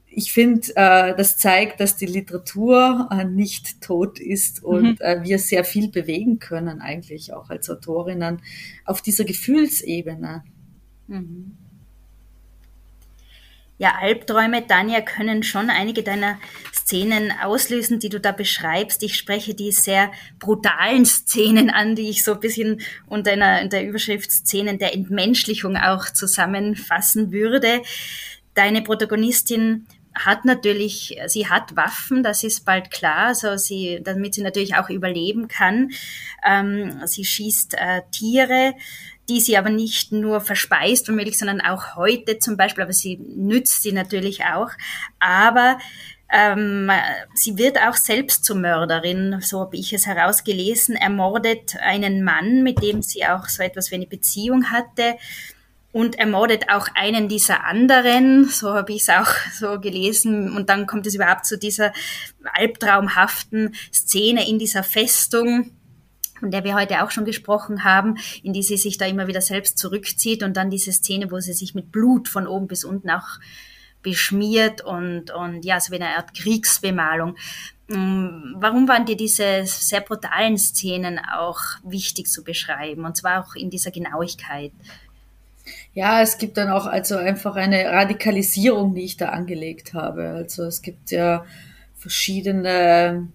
ich finde, äh, das zeigt, dass die Literatur äh, nicht tot ist und mhm. äh, wir sehr viel bewegen können, eigentlich auch als Autorinnen, auf dieser Gefühlsebene. Mhm. Ja, Albträume, Tanja, können schon einige deiner Szenen auslösen, die du da beschreibst. Ich spreche die sehr brutalen Szenen an, die ich so ein bisschen unter einer, der Überschrift Szenen der Entmenschlichung auch zusammenfassen würde. Deine Protagonistin hat natürlich, sie hat Waffen, das ist bald klar, also sie, damit sie natürlich auch überleben kann. Ähm, sie schießt äh, Tiere, die sie aber nicht nur verspeist womöglich, sondern auch heute zum Beispiel, aber sie nützt sie natürlich auch. Aber ähm, sie wird auch selbst zur Mörderin, so habe ich es herausgelesen, ermordet einen Mann, mit dem sie auch so etwas wie eine Beziehung hatte und ermordet auch einen dieser anderen, so habe ich es auch so gelesen. Und dann kommt es überhaupt zu dieser albtraumhaften Szene in dieser Festung, von der wir heute auch schon gesprochen haben, in die sie sich da immer wieder selbst zurückzieht und dann diese Szene, wo sie sich mit Blut von oben bis unten auch beschmiert und, und ja, so wie eine Art Kriegsbemalung. Mm, warum waren dir diese sehr brutalen Szenen auch wichtig zu beschreiben und zwar auch in dieser Genauigkeit? Ja, es gibt dann auch also einfach eine Radikalisierung, die ich da angelegt habe. Also es gibt ja verschiedene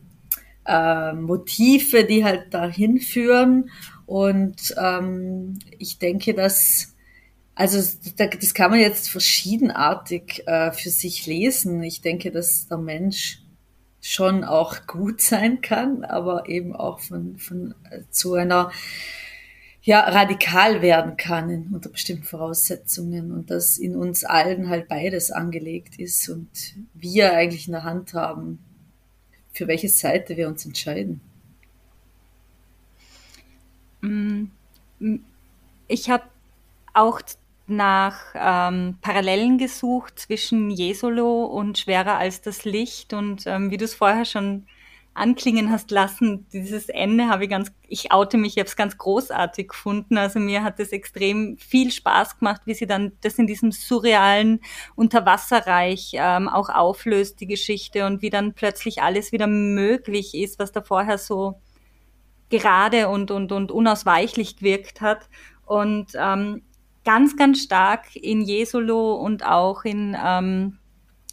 äh, Motive, die halt dahin führen. Und ähm, ich denke, dass, also das kann man jetzt verschiedenartig äh, für sich lesen. Ich denke, dass der Mensch schon auch gut sein kann, aber eben auch von, von äh, zu einer ja, radikal werden kann unter bestimmten Voraussetzungen und dass in uns allen halt beides angelegt ist und wir eigentlich in der Hand haben, für welche Seite wir uns entscheiden. Ich habe auch nach ähm, Parallelen gesucht zwischen Jesolo und Schwerer als das Licht und ähm, wie du es vorher schon anklingen hast lassen, dieses Ende habe ich ganz, ich oute mich, ich habe es ganz großartig gefunden. Also mir hat es extrem viel Spaß gemacht, wie sie dann das in diesem surrealen Unterwasserreich ähm, auch auflöst, die Geschichte, und wie dann plötzlich alles wieder möglich ist, was da vorher so gerade und, und, und unausweichlich gewirkt hat. Und ähm, ganz, ganz stark in Jesolo und auch in ähm,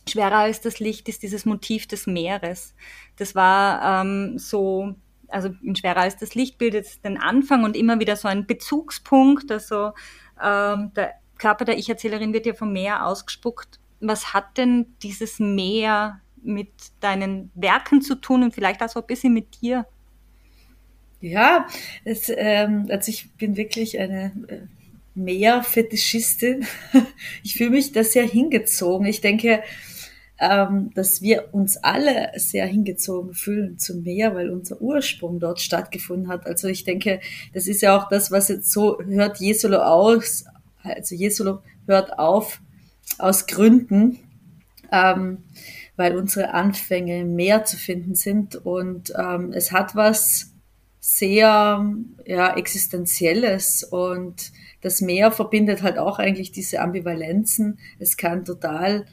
Schwerer als das Licht ist dieses Motiv des Meeres. Das war ähm, so, also in Schwerer als das Licht bildet den Anfang und immer wieder so ein Bezugspunkt. Also ähm, der Körper der Ich-Erzählerin wird ja vom Meer ausgespuckt. Was hat denn dieses Meer mit deinen Werken zu tun und vielleicht auch so ein bisschen mit dir? Ja, es, ähm, also ich bin wirklich eine äh, Meerfetischistin. (laughs) Ich fühle mich da sehr hingezogen. Ich denke, ähm, dass wir uns alle sehr hingezogen fühlen zum Meer, weil unser Ursprung dort stattgefunden hat. Also ich denke, das ist ja auch das, was jetzt so hört Jesolo aus, also Jesolo hört auf aus Gründen, ähm, weil unsere Anfänge im Meer zu finden sind und ähm, es hat was sehr ja, existenzielles und das Meer verbindet halt auch eigentlich diese Ambivalenzen. Es kann total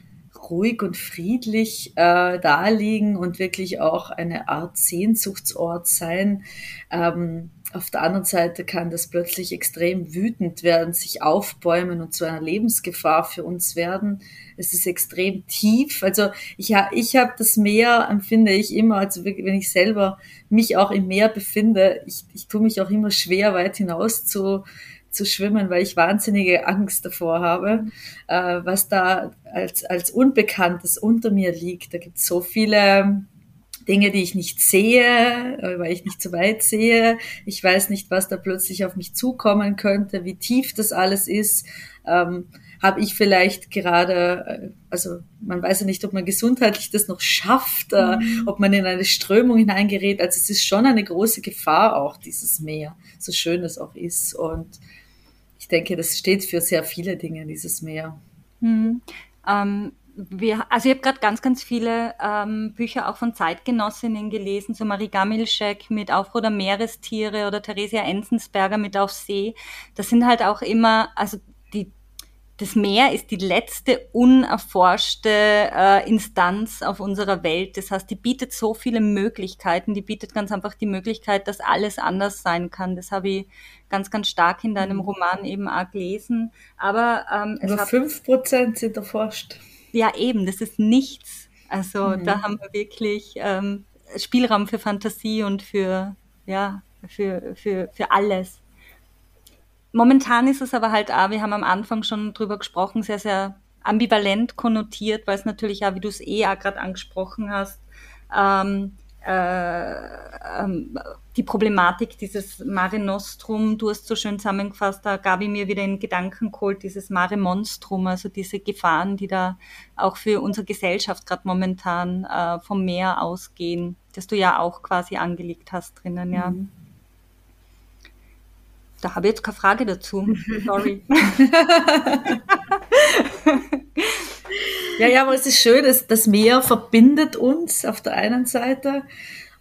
ruhig und friedlich äh, daliegen und wirklich auch eine Art Sehnsuchtsort sein. Ähm, auf der anderen Seite kann das plötzlich extrem wütend werden, sich aufbäumen und zu einer Lebensgefahr für uns werden. Es ist extrem tief. Also ich, ich habe das Meer, empfinde ich immer, also wenn ich selber mich auch im Meer befinde, ich, ich tue mich auch immer schwer, weit hinaus zu, zu schwimmen, weil ich wahnsinnige Angst davor habe, äh, was da als, als Unbekanntes unter mir liegt. Da gibt es so viele Dinge, die ich nicht sehe, äh, weil ich nicht so weit sehe. Ich weiß nicht, was da plötzlich auf mich zukommen könnte, wie tief das alles ist. Ähm, habe ich vielleicht gerade, äh, also man weiß ja nicht, ob man gesundheitlich das noch schafft, äh, mhm. ob man in eine Strömung hineingerät. Also es ist schon eine große Gefahr auch, dieses Meer, so schön es auch ist. Und ich denke, das steht für sehr viele Dinge, dieses Meer. Mhm. Ähm, wir, also ich habe gerade ganz, ganz viele ähm, Bücher auch von Zeitgenossinnen gelesen, so Marie Gamilschek mit Aufruhr der Meerestiere oder Theresia Enzensberger mit Auf See. Das sind halt auch immer, also das Meer ist die letzte unerforschte äh, Instanz auf unserer Welt. Das heißt, die bietet so viele Möglichkeiten. Die bietet ganz einfach die Möglichkeit, dass alles anders sein kann. Das habe ich ganz, ganz stark in deinem mhm. Roman eben auch gelesen. Aber ähm, es Nur fünf Prozent sind erforscht ja eben, das ist nichts. Also mhm. da haben wir wirklich ähm, Spielraum für Fantasie und für, ja, für, für, für alles. Momentan ist es aber halt auch, wir haben am Anfang schon drüber gesprochen, sehr, sehr ambivalent konnotiert, weil es natürlich auch, wie du es eh auch gerade angesprochen hast, ähm, äh, ähm, die Problematik dieses Mare Nostrum, du hast so schön zusammengefasst, da gab ich mir wieder in Gedanken geholt, dieses Mare Monstrum, also diese Gefahren, die da auch für unsere Gesellschaft gerade momentan äh, vom Meer ausgehen, das du ja auch quasi angelegt hast drinnen, ja. Mhm. Da habe ich jetzt keine Frage dazu. Sorry. (laughs) (laughs) Ja, ja, aber es ist schön, dass das Meer verbindet uns auf der einen Seite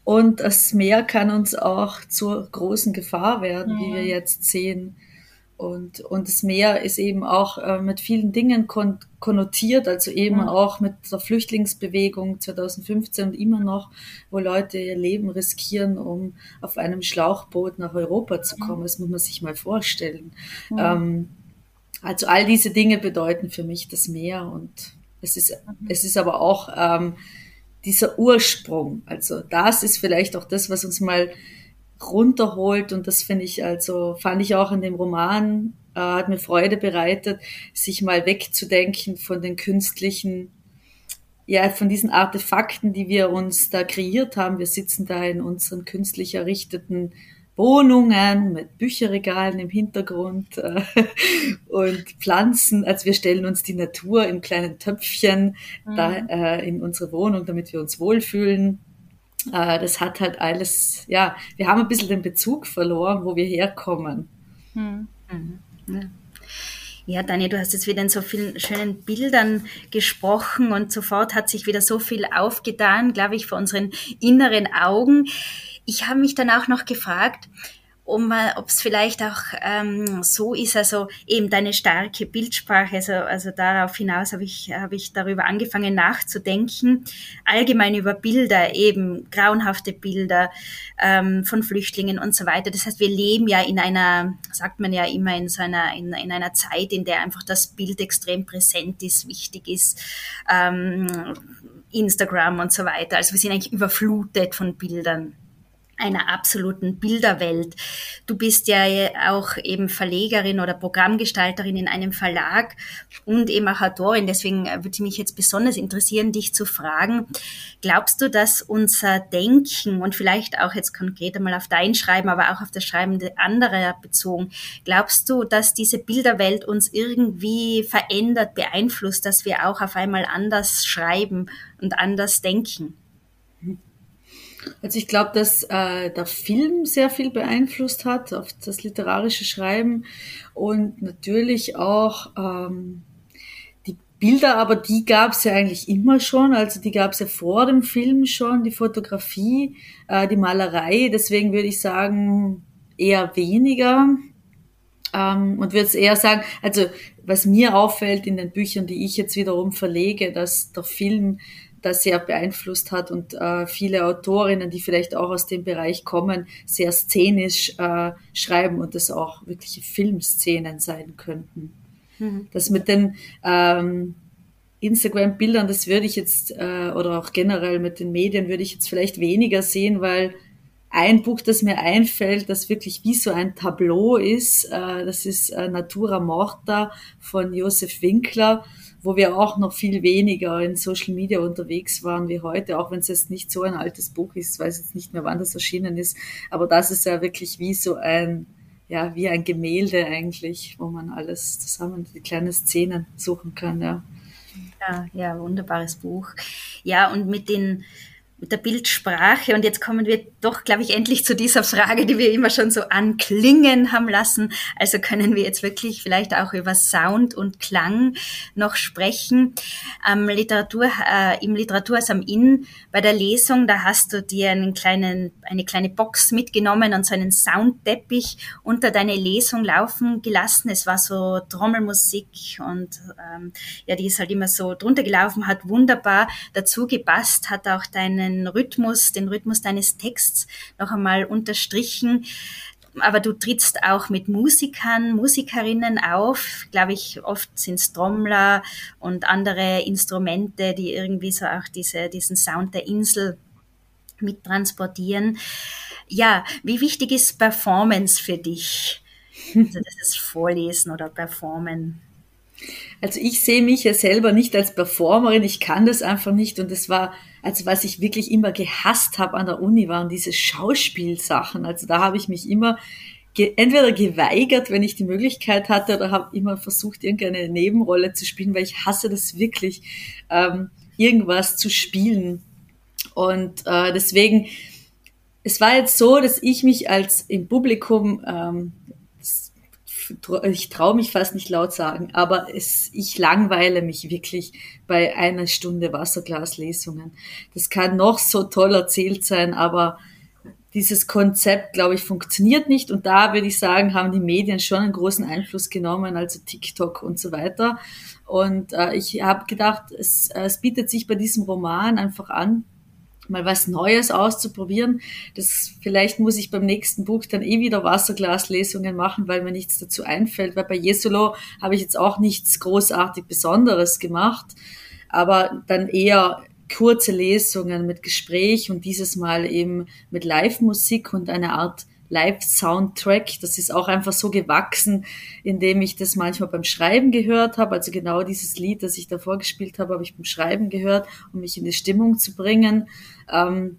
und das Meer kann uns auch zur großen Gefahr werden, wie wir jetzt sehen. Und, und das Meer ist eben auch äh, mit vielen Dingen kon konnotiert, also eben ja. auch mit der Flüchtlingsbewegung 2015 und immer noch, wo Leute ihr Leben riskieren, um auf einem Schlauchboot nach Europa zu kommen. Das muss man sich mal vorstellen. Ja. Ähm, also all diese Dinge bedeuten für mich das Meer und es ist, es ist aber auch ähm, dieser Ursprung. Also das ist vielleicht auch das, was uns mal runterholt und das finde ich also, fand ich auch in dem Roman, äh, hat mir Freude bereitet, sich mal wegzudenken von den künstlichen, ja, von diesen Artefakten, die wir uns da kreiert haben. Wir sitzen da in unseren künstlich errichteten Wohnungen mit Bücherregalen im Hintergrund äh, (laughs) und Pflanzen. Also wir stellen uns die Natur in kleinen Töpfchen mhm. da äh, in unsere Wohnung, damit wir uns wohlfühlen. Äh, das hat halt alles, ja, wir haben ein bisschen den Bezug verloren, wo wir herkommen. Mhm. Mhm. Ja, Dani, du hast jetzt wieder in so vielen schönen Bildern gesprochen und sofort hat sich wieder so viel aufgetan, glaube ich, vor unseren inneren Augen. Ich habe mich dann auch noch gefragt, um, ob es vielleicht auch ähm, so ist, also eben deine starke Bildsprache, also, also darauf hinaus habe ich, hab ich darüber angefangen nachzudenken, allgemein über Bilder, eben grauenhafte Bilder ähm, von Flüchtlingen und so weiter. Das heißt, wir leben ja in einer, sagt man ja immer, in so einer, in, in einer Zeit, in der einfach das Bild extrem präsent ist, wichtig ist. Ähm, Instagram und so weiter. Also wir sind eigentlich überflutet von Bildern einer absoluten Bilderwelt. Du bist ja auch eben Verlegerin oder Programmgestalterin in einem Verlag und eben auch Autorin. Deswegen würde mich jetzt besonders interessieren, dich zu fragen, glaubst du, dass unser Denken und vielleicht auch jetzt konkret einmal auf dein Schreiben, aber auch auf das Schreiben anderer bezogen, glaubst du, dass diese Bilderwelt uns irgendwie verändert, beeinflusst, dass wir auch auf einmal anders schreiben und anders denken? Also ich glaube, dass äh, der Film sehr viel beeinflusst hat auf das literarische Schreiben und natürlich auch ähm, die Bilder, aber die gab es ja eigentlich immer schon. Also die gab es ja vor dem Film schon, die Fotografie, äh, die Malerei. Deswegen würde ich sagen eher weniger. Ähm, und würde es eher sagen, also was mir auffällt in den Büchern, die ich jetzt wiederum verlege, dass der Film das sehr beeinflusst hat und äh, viele Autorinnen, die vielleicht auch aus dem Bereich kommen, sehr szenisch äh, schreiben und das auch wirkliche Filmszenen sein könnten. Mhm. Das mit den ähm, Instagram-Bildern, das würde ich jetzt, äh, oder auch generell mit den Medien würde ich jetzt vielleicht weniger sehen, weil ein Buch, das mir einfällt, das wirklich wie so ein Tableau ist, äh, das ist äh, Natura Morta von Josef Winkler wo wir auch noch viel weniger in Social Media unterwegs waren wie heute, auch wenn es jetzt nicht so ein altes Buch ist, weiß jetzt nicht mehr, wann das erschienen ist, aber das ist ja wirklich wie so ein, ja, wie ein Gemälde eigentlich, wo man alles zusammen, die kleinen Szenen suchen kann, ja. Ja, ja, wunderbares Buch. Ja, und mit den mit der Bildsprache. Und jetzt kommen wir doch, glaube ich, endlich zu dieser Frage, die wir immer schon so anklingen haben lassen. Also können wir jetzt wirklich vielleicht auch über Sound und Klang noch sprechen. Ähm, Literatur, äh, Im Literaturhaus am Inn bei der Lesung, da hast du dir einen kleinen, eine kleine Box mitgenommen und so einen Soundteppich unter deine Lesung laufen gelassen. Es war so Trommelmusik und ähm, ja, die ist halt immer so drunter gelaufen, hat wunderbar dazu gepasst, hat auch deine deinen Rhythmus, den Rhythmus deines Texts noch einmal unterstrichen. Aber du trittst auch mit Musikern, Musikerinnen auf. Glaube ich, oft sind es Trommler und andere Instrumente, die irgendwie so auch diese, diesen Sound der Insel mittransportieren. Ja, wie wichtig ist Performance für dich? Also das ist Vorlesen oder Performen. Also ich sehe mich ja selber nicht als Performerin, ich kann das einfach nicht und es war, also was ich wirklich immer gehasst habe an der Uni, waren diese Schauspielsachen. Also da habe ich mich immer ge entweder geweigert, wenn ich die Möglichkeit hatte, oder habe immer versucht, irgendeine Nebenrolle zu spielen, weil ich hasse das wirklich, ähm, irgendwas zu spielen. Und äh, deswegen, es war jetzt so, dass ich mich als im Publikum ähm, ich traue mich fast nicht laut sagen, aber es, ich langweile mich wirklich bei einer Stunde Wasserglaslesungen. Das kann noch so toll erzählt sein, aber dieses Konzept, glaube ich, funktioniert nicht. Und da würde ich sagen, haben die Medien schon einen großen Einfluss genommen, also TikTok und so weiter. Und äh, ich habe gedacht, es, es bietet sich bei diesem Roman einfach an, mal was Neues auszuprobieren. Das vielleicht muss ich beim nächsten Buch dann eh wieder Wasserglaslesungen machen, weil mir nichts dazu einfällt. Weil bei Jesolo habe ich jetzt auch nichts großartig Besonderes gemacht, aber dann eher kurze Lesungen mit Gespräch und dieses Mal eben mit Live-Musik und einer Art Live-Soundtrack. Das ist auch einfach so gewachsen, indem ich das manchmal beim Schreiben gehört habe. Also genau dieses Lied, das ich davor gespielt habe, habe ich beim Schreiben gehört, um mich in die Stimmung zu bringen. Ähm,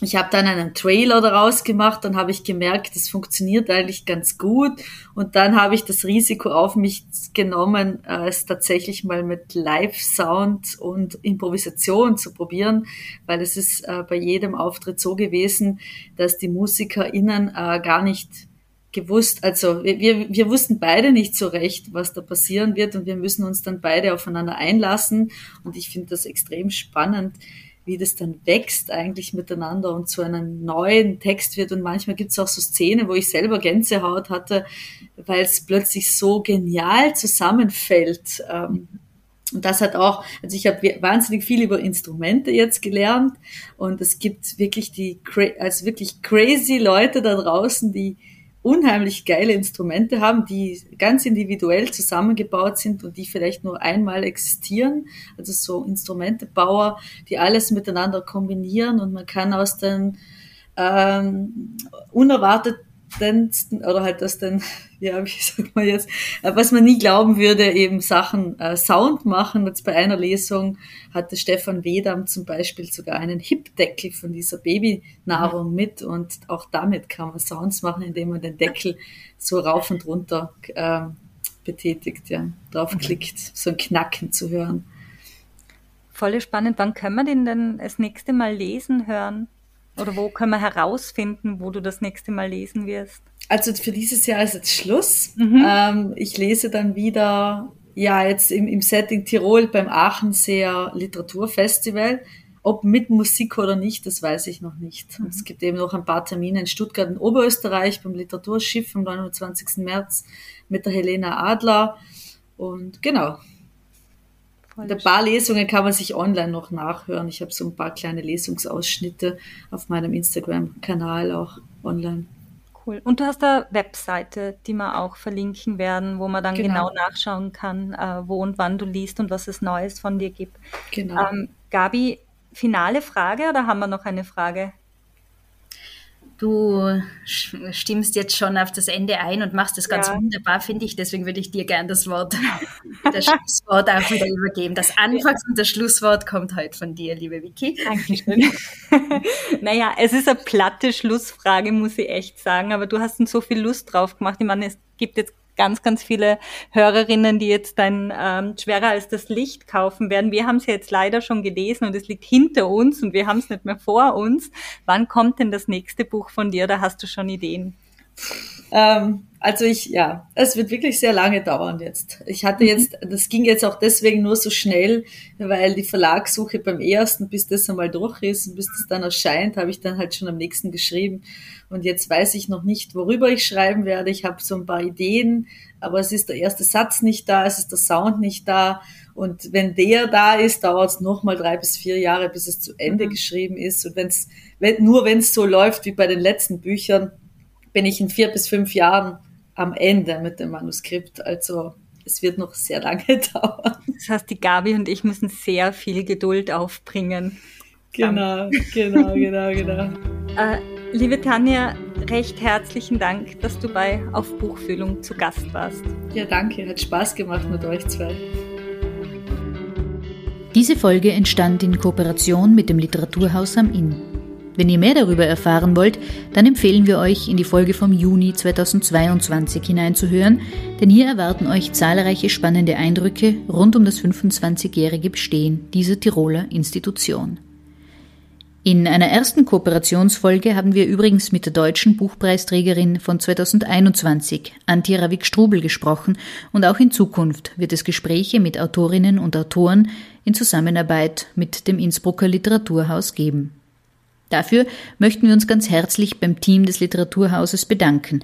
ich habe dann einen Trailer daraus gemacht, dann habe ich gemerkt, das funktioniert eigentlich ganz gut. Und dann habe ich das Risiko auf mich genommen, äh, es tatsächlich mal mit Live-Sound und Improvisation zu probieren, weil es ist äh, bei jedem Auftritt so gewesen, dass die MusikerInnen äh, gar nicht gewusst, also wir, wir wussten beide nicht so recht, was da passieren wird und wir müssen uns dann beide aufeinander einlassen. Und ich finde das extrem spannend, wie das dann wächst eigentlich miteinander und zu einem neuen Text wird. Und manchmal gibt es auch so Szenen, wo ich selber Gänsehaut hatte, weil es plötzlich so genial zusammenfällt. Ähm, und das hat auch, also ich habe wahnsinnig viel über Instrumente jetzt gelernt und es gibt wirklich die, also wirklich crazy Leute da draußen, die unheimlich geile Instrumente haben, die ganz individuell zusammengebaut sind und die vielleicht nur einmal existieren. Also so Instrumentebauer, die alles miteinander kombinieren und man kann aus den ähm, unerwartet absurdendsten oder halt das dann, (laughs) ja, wie sagt man jetzt, äh, was man nie glauben würde, eben Sachen äh, Sound machen. Jetzt bei einer Lesung hatte Stefan Wedam zum Beispiel sogar einen Hipdeckel von dieser Babynahrung mhm. mit und auch damit kann man Sounds machen, indem man den Deckel so rauf und runter äh, betätigt, ja, draufklickt, mhm. so ein Knacken zu hören. Voll spannend. Wann können wir den denn das nächste Mal lesen hören? Oder wo können wir herausfinden, wo du das nächste Mal lesen wirst? Also für dieses Jahr ist jetzt Schluss. Mhm. Ähm, ich lese dann wieder, ja, jetzt im, im Setting Tirol beim Aachenseer Literaturfestival. Ob mit Musik oder nicht, das weiß ich noch nicht. Mhm. Es gibt eben noch ein paar Termine in Stuttgart und Oberösterreich beim Literaturschiff am 29. März mit der Helena Adler. Und genau, Voll ein paar Lesungen kann man sich online noch nachhören. Ich habe so ein paar kleine Lesungsausschnitte auf meinem Instagram-Kanal auch online. Cool. Und du hast eine Webseite, die wir auch verlinken werden, wo man dann genau, genau nachschauen kann, äh, wo und wann du liest und was es Neues von dir gibt. Genau. Ähm, Gabi, finale Frage oder haben wir noch eine Frage? Du stimmst jetzt schon auf das Ende ein und machst das ganz ja. wunderbar, finde ich. Deswegen würde ich dir gerne das Wort, (laughs) das Schlusswort auch wieder übergeben. Das Anfangs- und das Schlusswort kommt heute von dir, liebe Vicky. Dankeschön. (laughs) naja, es ist eine platte Schlussfrage, muss ich echt sagen, aber du hast uns so viel Lust drauf gemacht. Ich meine, es gibt jetzt ganz, ganz viele Hörerinnen, die jetzt dann ähm, schwerer als das Licht kaufen werden. Wir haben es jetzt leider schon gelesen und es liegt hinter uns und wir haben es nicht mehr vor uns. Wann kommt denn das nächste Buch von dir? Da hast du schon Ideen? Ähm, also ich, ja, es wird wirklich sehr lange dauern jetzt. Ich hatte mhm. jetzt, das ging jetzt auch deswegen nur so schnell, weil die Verlagssuche beim ersten, bis das einmal durch ist und bis das dann erscheint, habe ich dann halt schon am nächsten geschrieben. Und jetzt weiß ich noch nicht, worüber ich schreiben werde. Ich habe so ein paar Ideen, aber es ist der erste Satz nicht da, es ist der Sound nicht da. Und wenn der da ist, dauert es nochmal drei bis vier Jahre, bis es zu Ende mhm. geschrieben ist. Und wenn's, wenn, nur wenn es so läuft wie bei den letzten Büchern, bin ich in vier bis fünf Jahren am Ende mit dem Manuskript. Also es wird noch sehr lange (laughs) dauern. Das heißt, die Gabi und ich müssen sehr viel Geduld aufbringen. Genau, genau, genau, genau. Äh, liebe Tanja, recht herzlichen Dank, dass du bei Auf Buchfühlung zu Gast warst. Ja, danke, hat Spaß gemacht mit euch zwei. Diese Folge entstand in Kooperation mit dem Literaturhaus am Inn. Wenn ihr mehr darüber erfahren wollt, dann empfehlen wir euch, in die Folge vom Juni 2022 hineinzuhören, denn hier erwarten euch zahlreiche spannende Eindrücke rund um das 25-jährige Bestehen dieser Tiroler Institution. In einer ersten Kooperationsfolge haben wir übrigens mit der deutschen Buchpreisträgerin von 2021, Antje Ravik-Strubel, gesprochen und auch in Zukunft wird es Gespräche mit Autorinnen und Autoren in Zusammenarbeit mit dem Innsbrucker Literaturhaus geben. Dafür möchten wir uns ganz herzlich beim Team des Literaturhauses bedanken.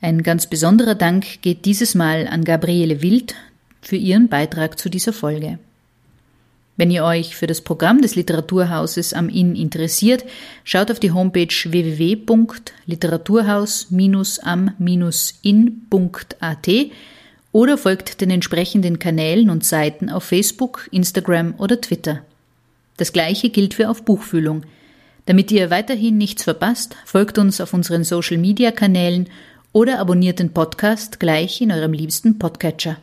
Ein ganz besonderer Dank geht dieses Mal an Gabriele Wild für ihren Beitrag zu dieser Folge. Wenn ihr euch für das Programm des Literaturhauses am Inn interessiert, schaut auf die Homepage www.literaturhaus-am-inn.at oder folgt den entsprechenden Kanälen und Seiten auf Facebook, Instagram oder Twitter. Das gleiche gilt für auf Buchfühlung. Damit ihr weiterhin nichts verpasst, folgt uns auf unseren Social Media Kanälen oder abonniert den Podcast gleich in eurem liebsten Podcatcher.